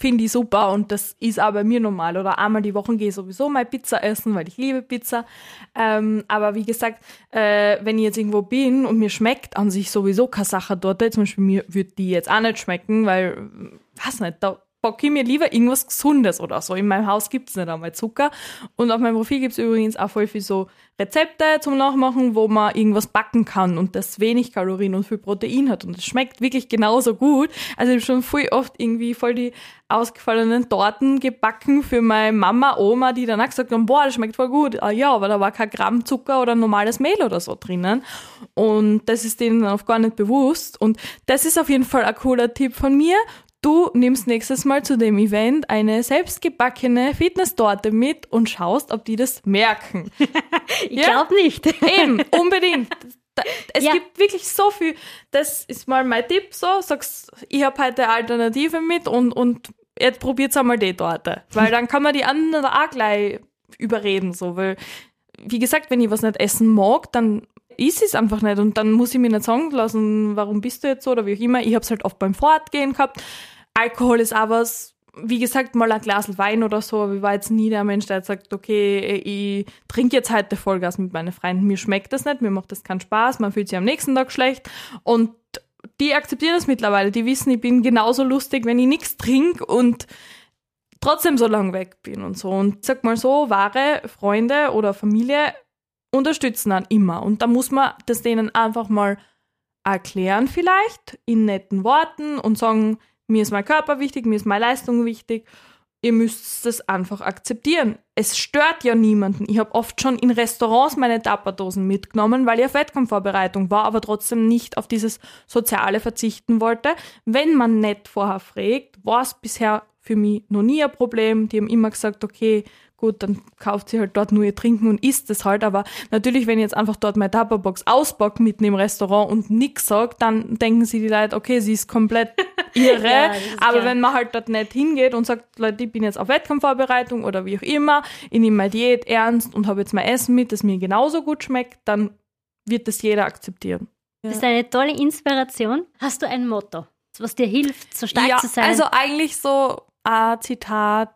finde ich super und das ist auch bei mir normal. Oder einmal die Woche gehe ich sowieso mal Pizza essen, weil ich liebe Pizza. Ähm, aber wie gesagt, äh, wenn ich jetzt irgendwo bin und mir schmeckt an sich sowieso keine Sache dort, zum Beispiel mir würde die jetzt auch nicht schmecken, weil, weiß nicht, da bocke ich mir lieber irgendwas Gesundes oder so. In meinem Haus gibt es nicht einmal Zucker. Und auf meinem Profil gibt es übrigens auch voll viel so Rezepte zum Nachmachen, wo man irgendwas backen kann und das wenig Kalorien und viel Protein hat. Und es schmeckt wirklich genauso gut. Also ich habe schon voll oft irgendwie voll die ausgefallenen Torten gebacken für meine Mama, Oma, die dann auch gesagt haben, boah, das schmeckt voll gut. Ah, ja, aber da war kein Gramm Zucker oder normales Mehl oder so drinnen. Und das ist denen dann oft gar nicht bewusst. Und das ist auf jeden Fall ein cooler Tipp von mir. Du nimmst nächstes Mal zu dem Event eine selbstgebackene Fitnesstorte mit und schaust, ob die das merken. ich ja? glaube nicht. Eben, unbedingt. Es ja. gibt wirklich so viel. Das ist mal mein Tipp so. Sagst, ich habe heute eine Alternative mit und, und jetzt probiert einmal die Torte. Weil dann kann man die anderen auch gleich überreden. So. Weil, wie gesagt, wenn ich was nicht essen mag, dann ist es einfach nicht. Und dann muss ich mir nicht sagen lassen, warum bist du jetzt so oder wie auch immer. Ich habe es halt oft beim Fortgehen gehabt. Alkohol ist auch was, wie gesagt, mal ein Glas Wein oder so, aber ich war jetzt nie der Mensch, der jetzt sagt, okay, ich trinke jetzt heute Vollgas mit meinen Freunden. Mir schmeckt das nicht, mir macht das keinen Spaß, man fühlt sich am nächsten Tag schlecht. Und die akzeptieren das mittlerweile. Die wissen, ich bin genauso lustig, wenn ich nichts trinke und trotzdem so lang weg bin und so. Und sag mal so, wahre Freunde oder Familie unterstützen dann immer. Und da muss man das denen einfach mal erklären vielleicht in netten Worten und sagen, mir ist mein Körper wichtig, mir ist meine Leistung wichtig. Ihr müsst es einfach akzeptieren. Es stört ja niemanden. Ich habe oft schon in Restaurants meine Tapperdosen mitgenommen, weil ich auf Wettkampfvorbereitung war, aber trotzdem nicht auf dieses Soziale verzichten wollte. Wenn man nett vorher fragt, war es bisher für mich noch nie ein Problem. Die haben immer gesagt, okay, gut, dann kauft sie halt dort nur ihr Trinken und isst es halt. Aber natürlich, wenn ich jetzt einfach dort meine Tupperbox auspacke mitten im Restaurant und nichts sagt, dann denken sie die Leute, okay, sie ist komplett irre. ja, aber klar. wenn man halt dort nicht hingeht und sagt, Leute, ich bin jetzt auf Wettkampfvorbereitung oder wie auch immer, ich nehme meine Diät ernst und habe jetzt mein Essen mit, das mir genauso gut schmeckt, dann wird das jeder akzeptieren. Das ist eine tolle Inspiration. Hast du ein Motto, was dir hilft, so stark ja, zu sein? Also eigentlich so ein Zitat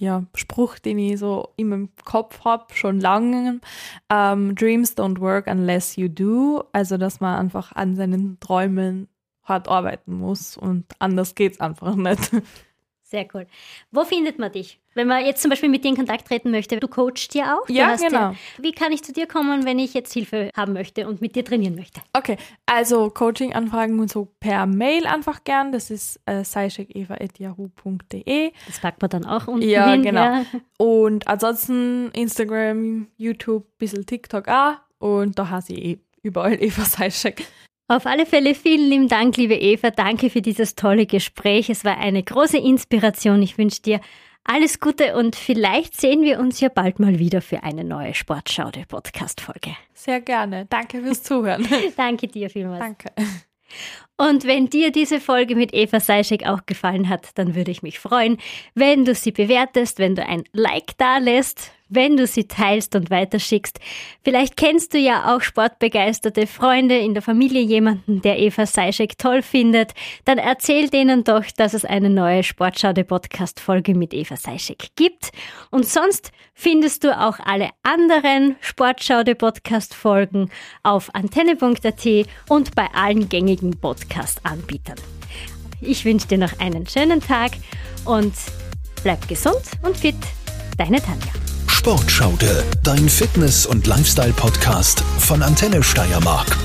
ja, Spruch, den ich so in meinem Kopf habe, schon lange. Um, Dreams don't work unless you do. Also, dass man einfach an seinen Träumen hart arbeiten muss und anders geht's einfach nicht. Sehr cool. Wo findet man dich? Wenn man jetzt zum Beispiel mit dir in Kontakt treten möchte, du coachst ja auch. Ja, genau. Ja, wie kann ich zu dir kommen, wenn ich jetzt Hilfe haben möchte und mit dir trainieren möchte? Okay, also Coaching-Anfragen und so per Mail einfach gern. Das ist äh, seischekeva.yahoo.de. Das packt man dann auch unten Ja, hin, genau. Ja. Und ansonsten Instagram, YouTube, bisschen TikTok auch. Und da hast ich eh überall Eva Seischek. Auf alle Fälle vielen lieben Dank, liebe Eva. Danke für dieses tolle Gespräch. Es war eine große Inspiration. Ich wünsche dir alles Gute und vielleicht sehen wir uns ja bald mal wieder für eine neue Sportschaude Podcast Folge. Sehr gerne. Danke fürs Zuhören. Danke dir vielmals. Danke. Und wenn dir diese Folge mit Eva Seischek auch gefallen hat, dann würde ich mich freuen, wenn du sie bewertest, wenn du ein Like da lässt, wenn du sie teilst und weiterschickst. Vielleicht kennst du ja auch sportbegeisterte Freunde in der Familie, jemanden, der Eva Seischek toll findet. Dann erzähl denen doch, dass es eine neue Sportschaude-Podcast-Folge mit Eva Seischek gibt. Und sonst findest du auch alle anderen Sportschaude-Podcast-Folgen auf antenne.at und bei allen gängigen Podcast-Anbietern. Ich wünsche dir noch einen schönen Tag und bleib gesund und fit. Deine Tanja. Sportschaude, dein Fitness- und Lifestyle-Podcast von Antenne Steiermark.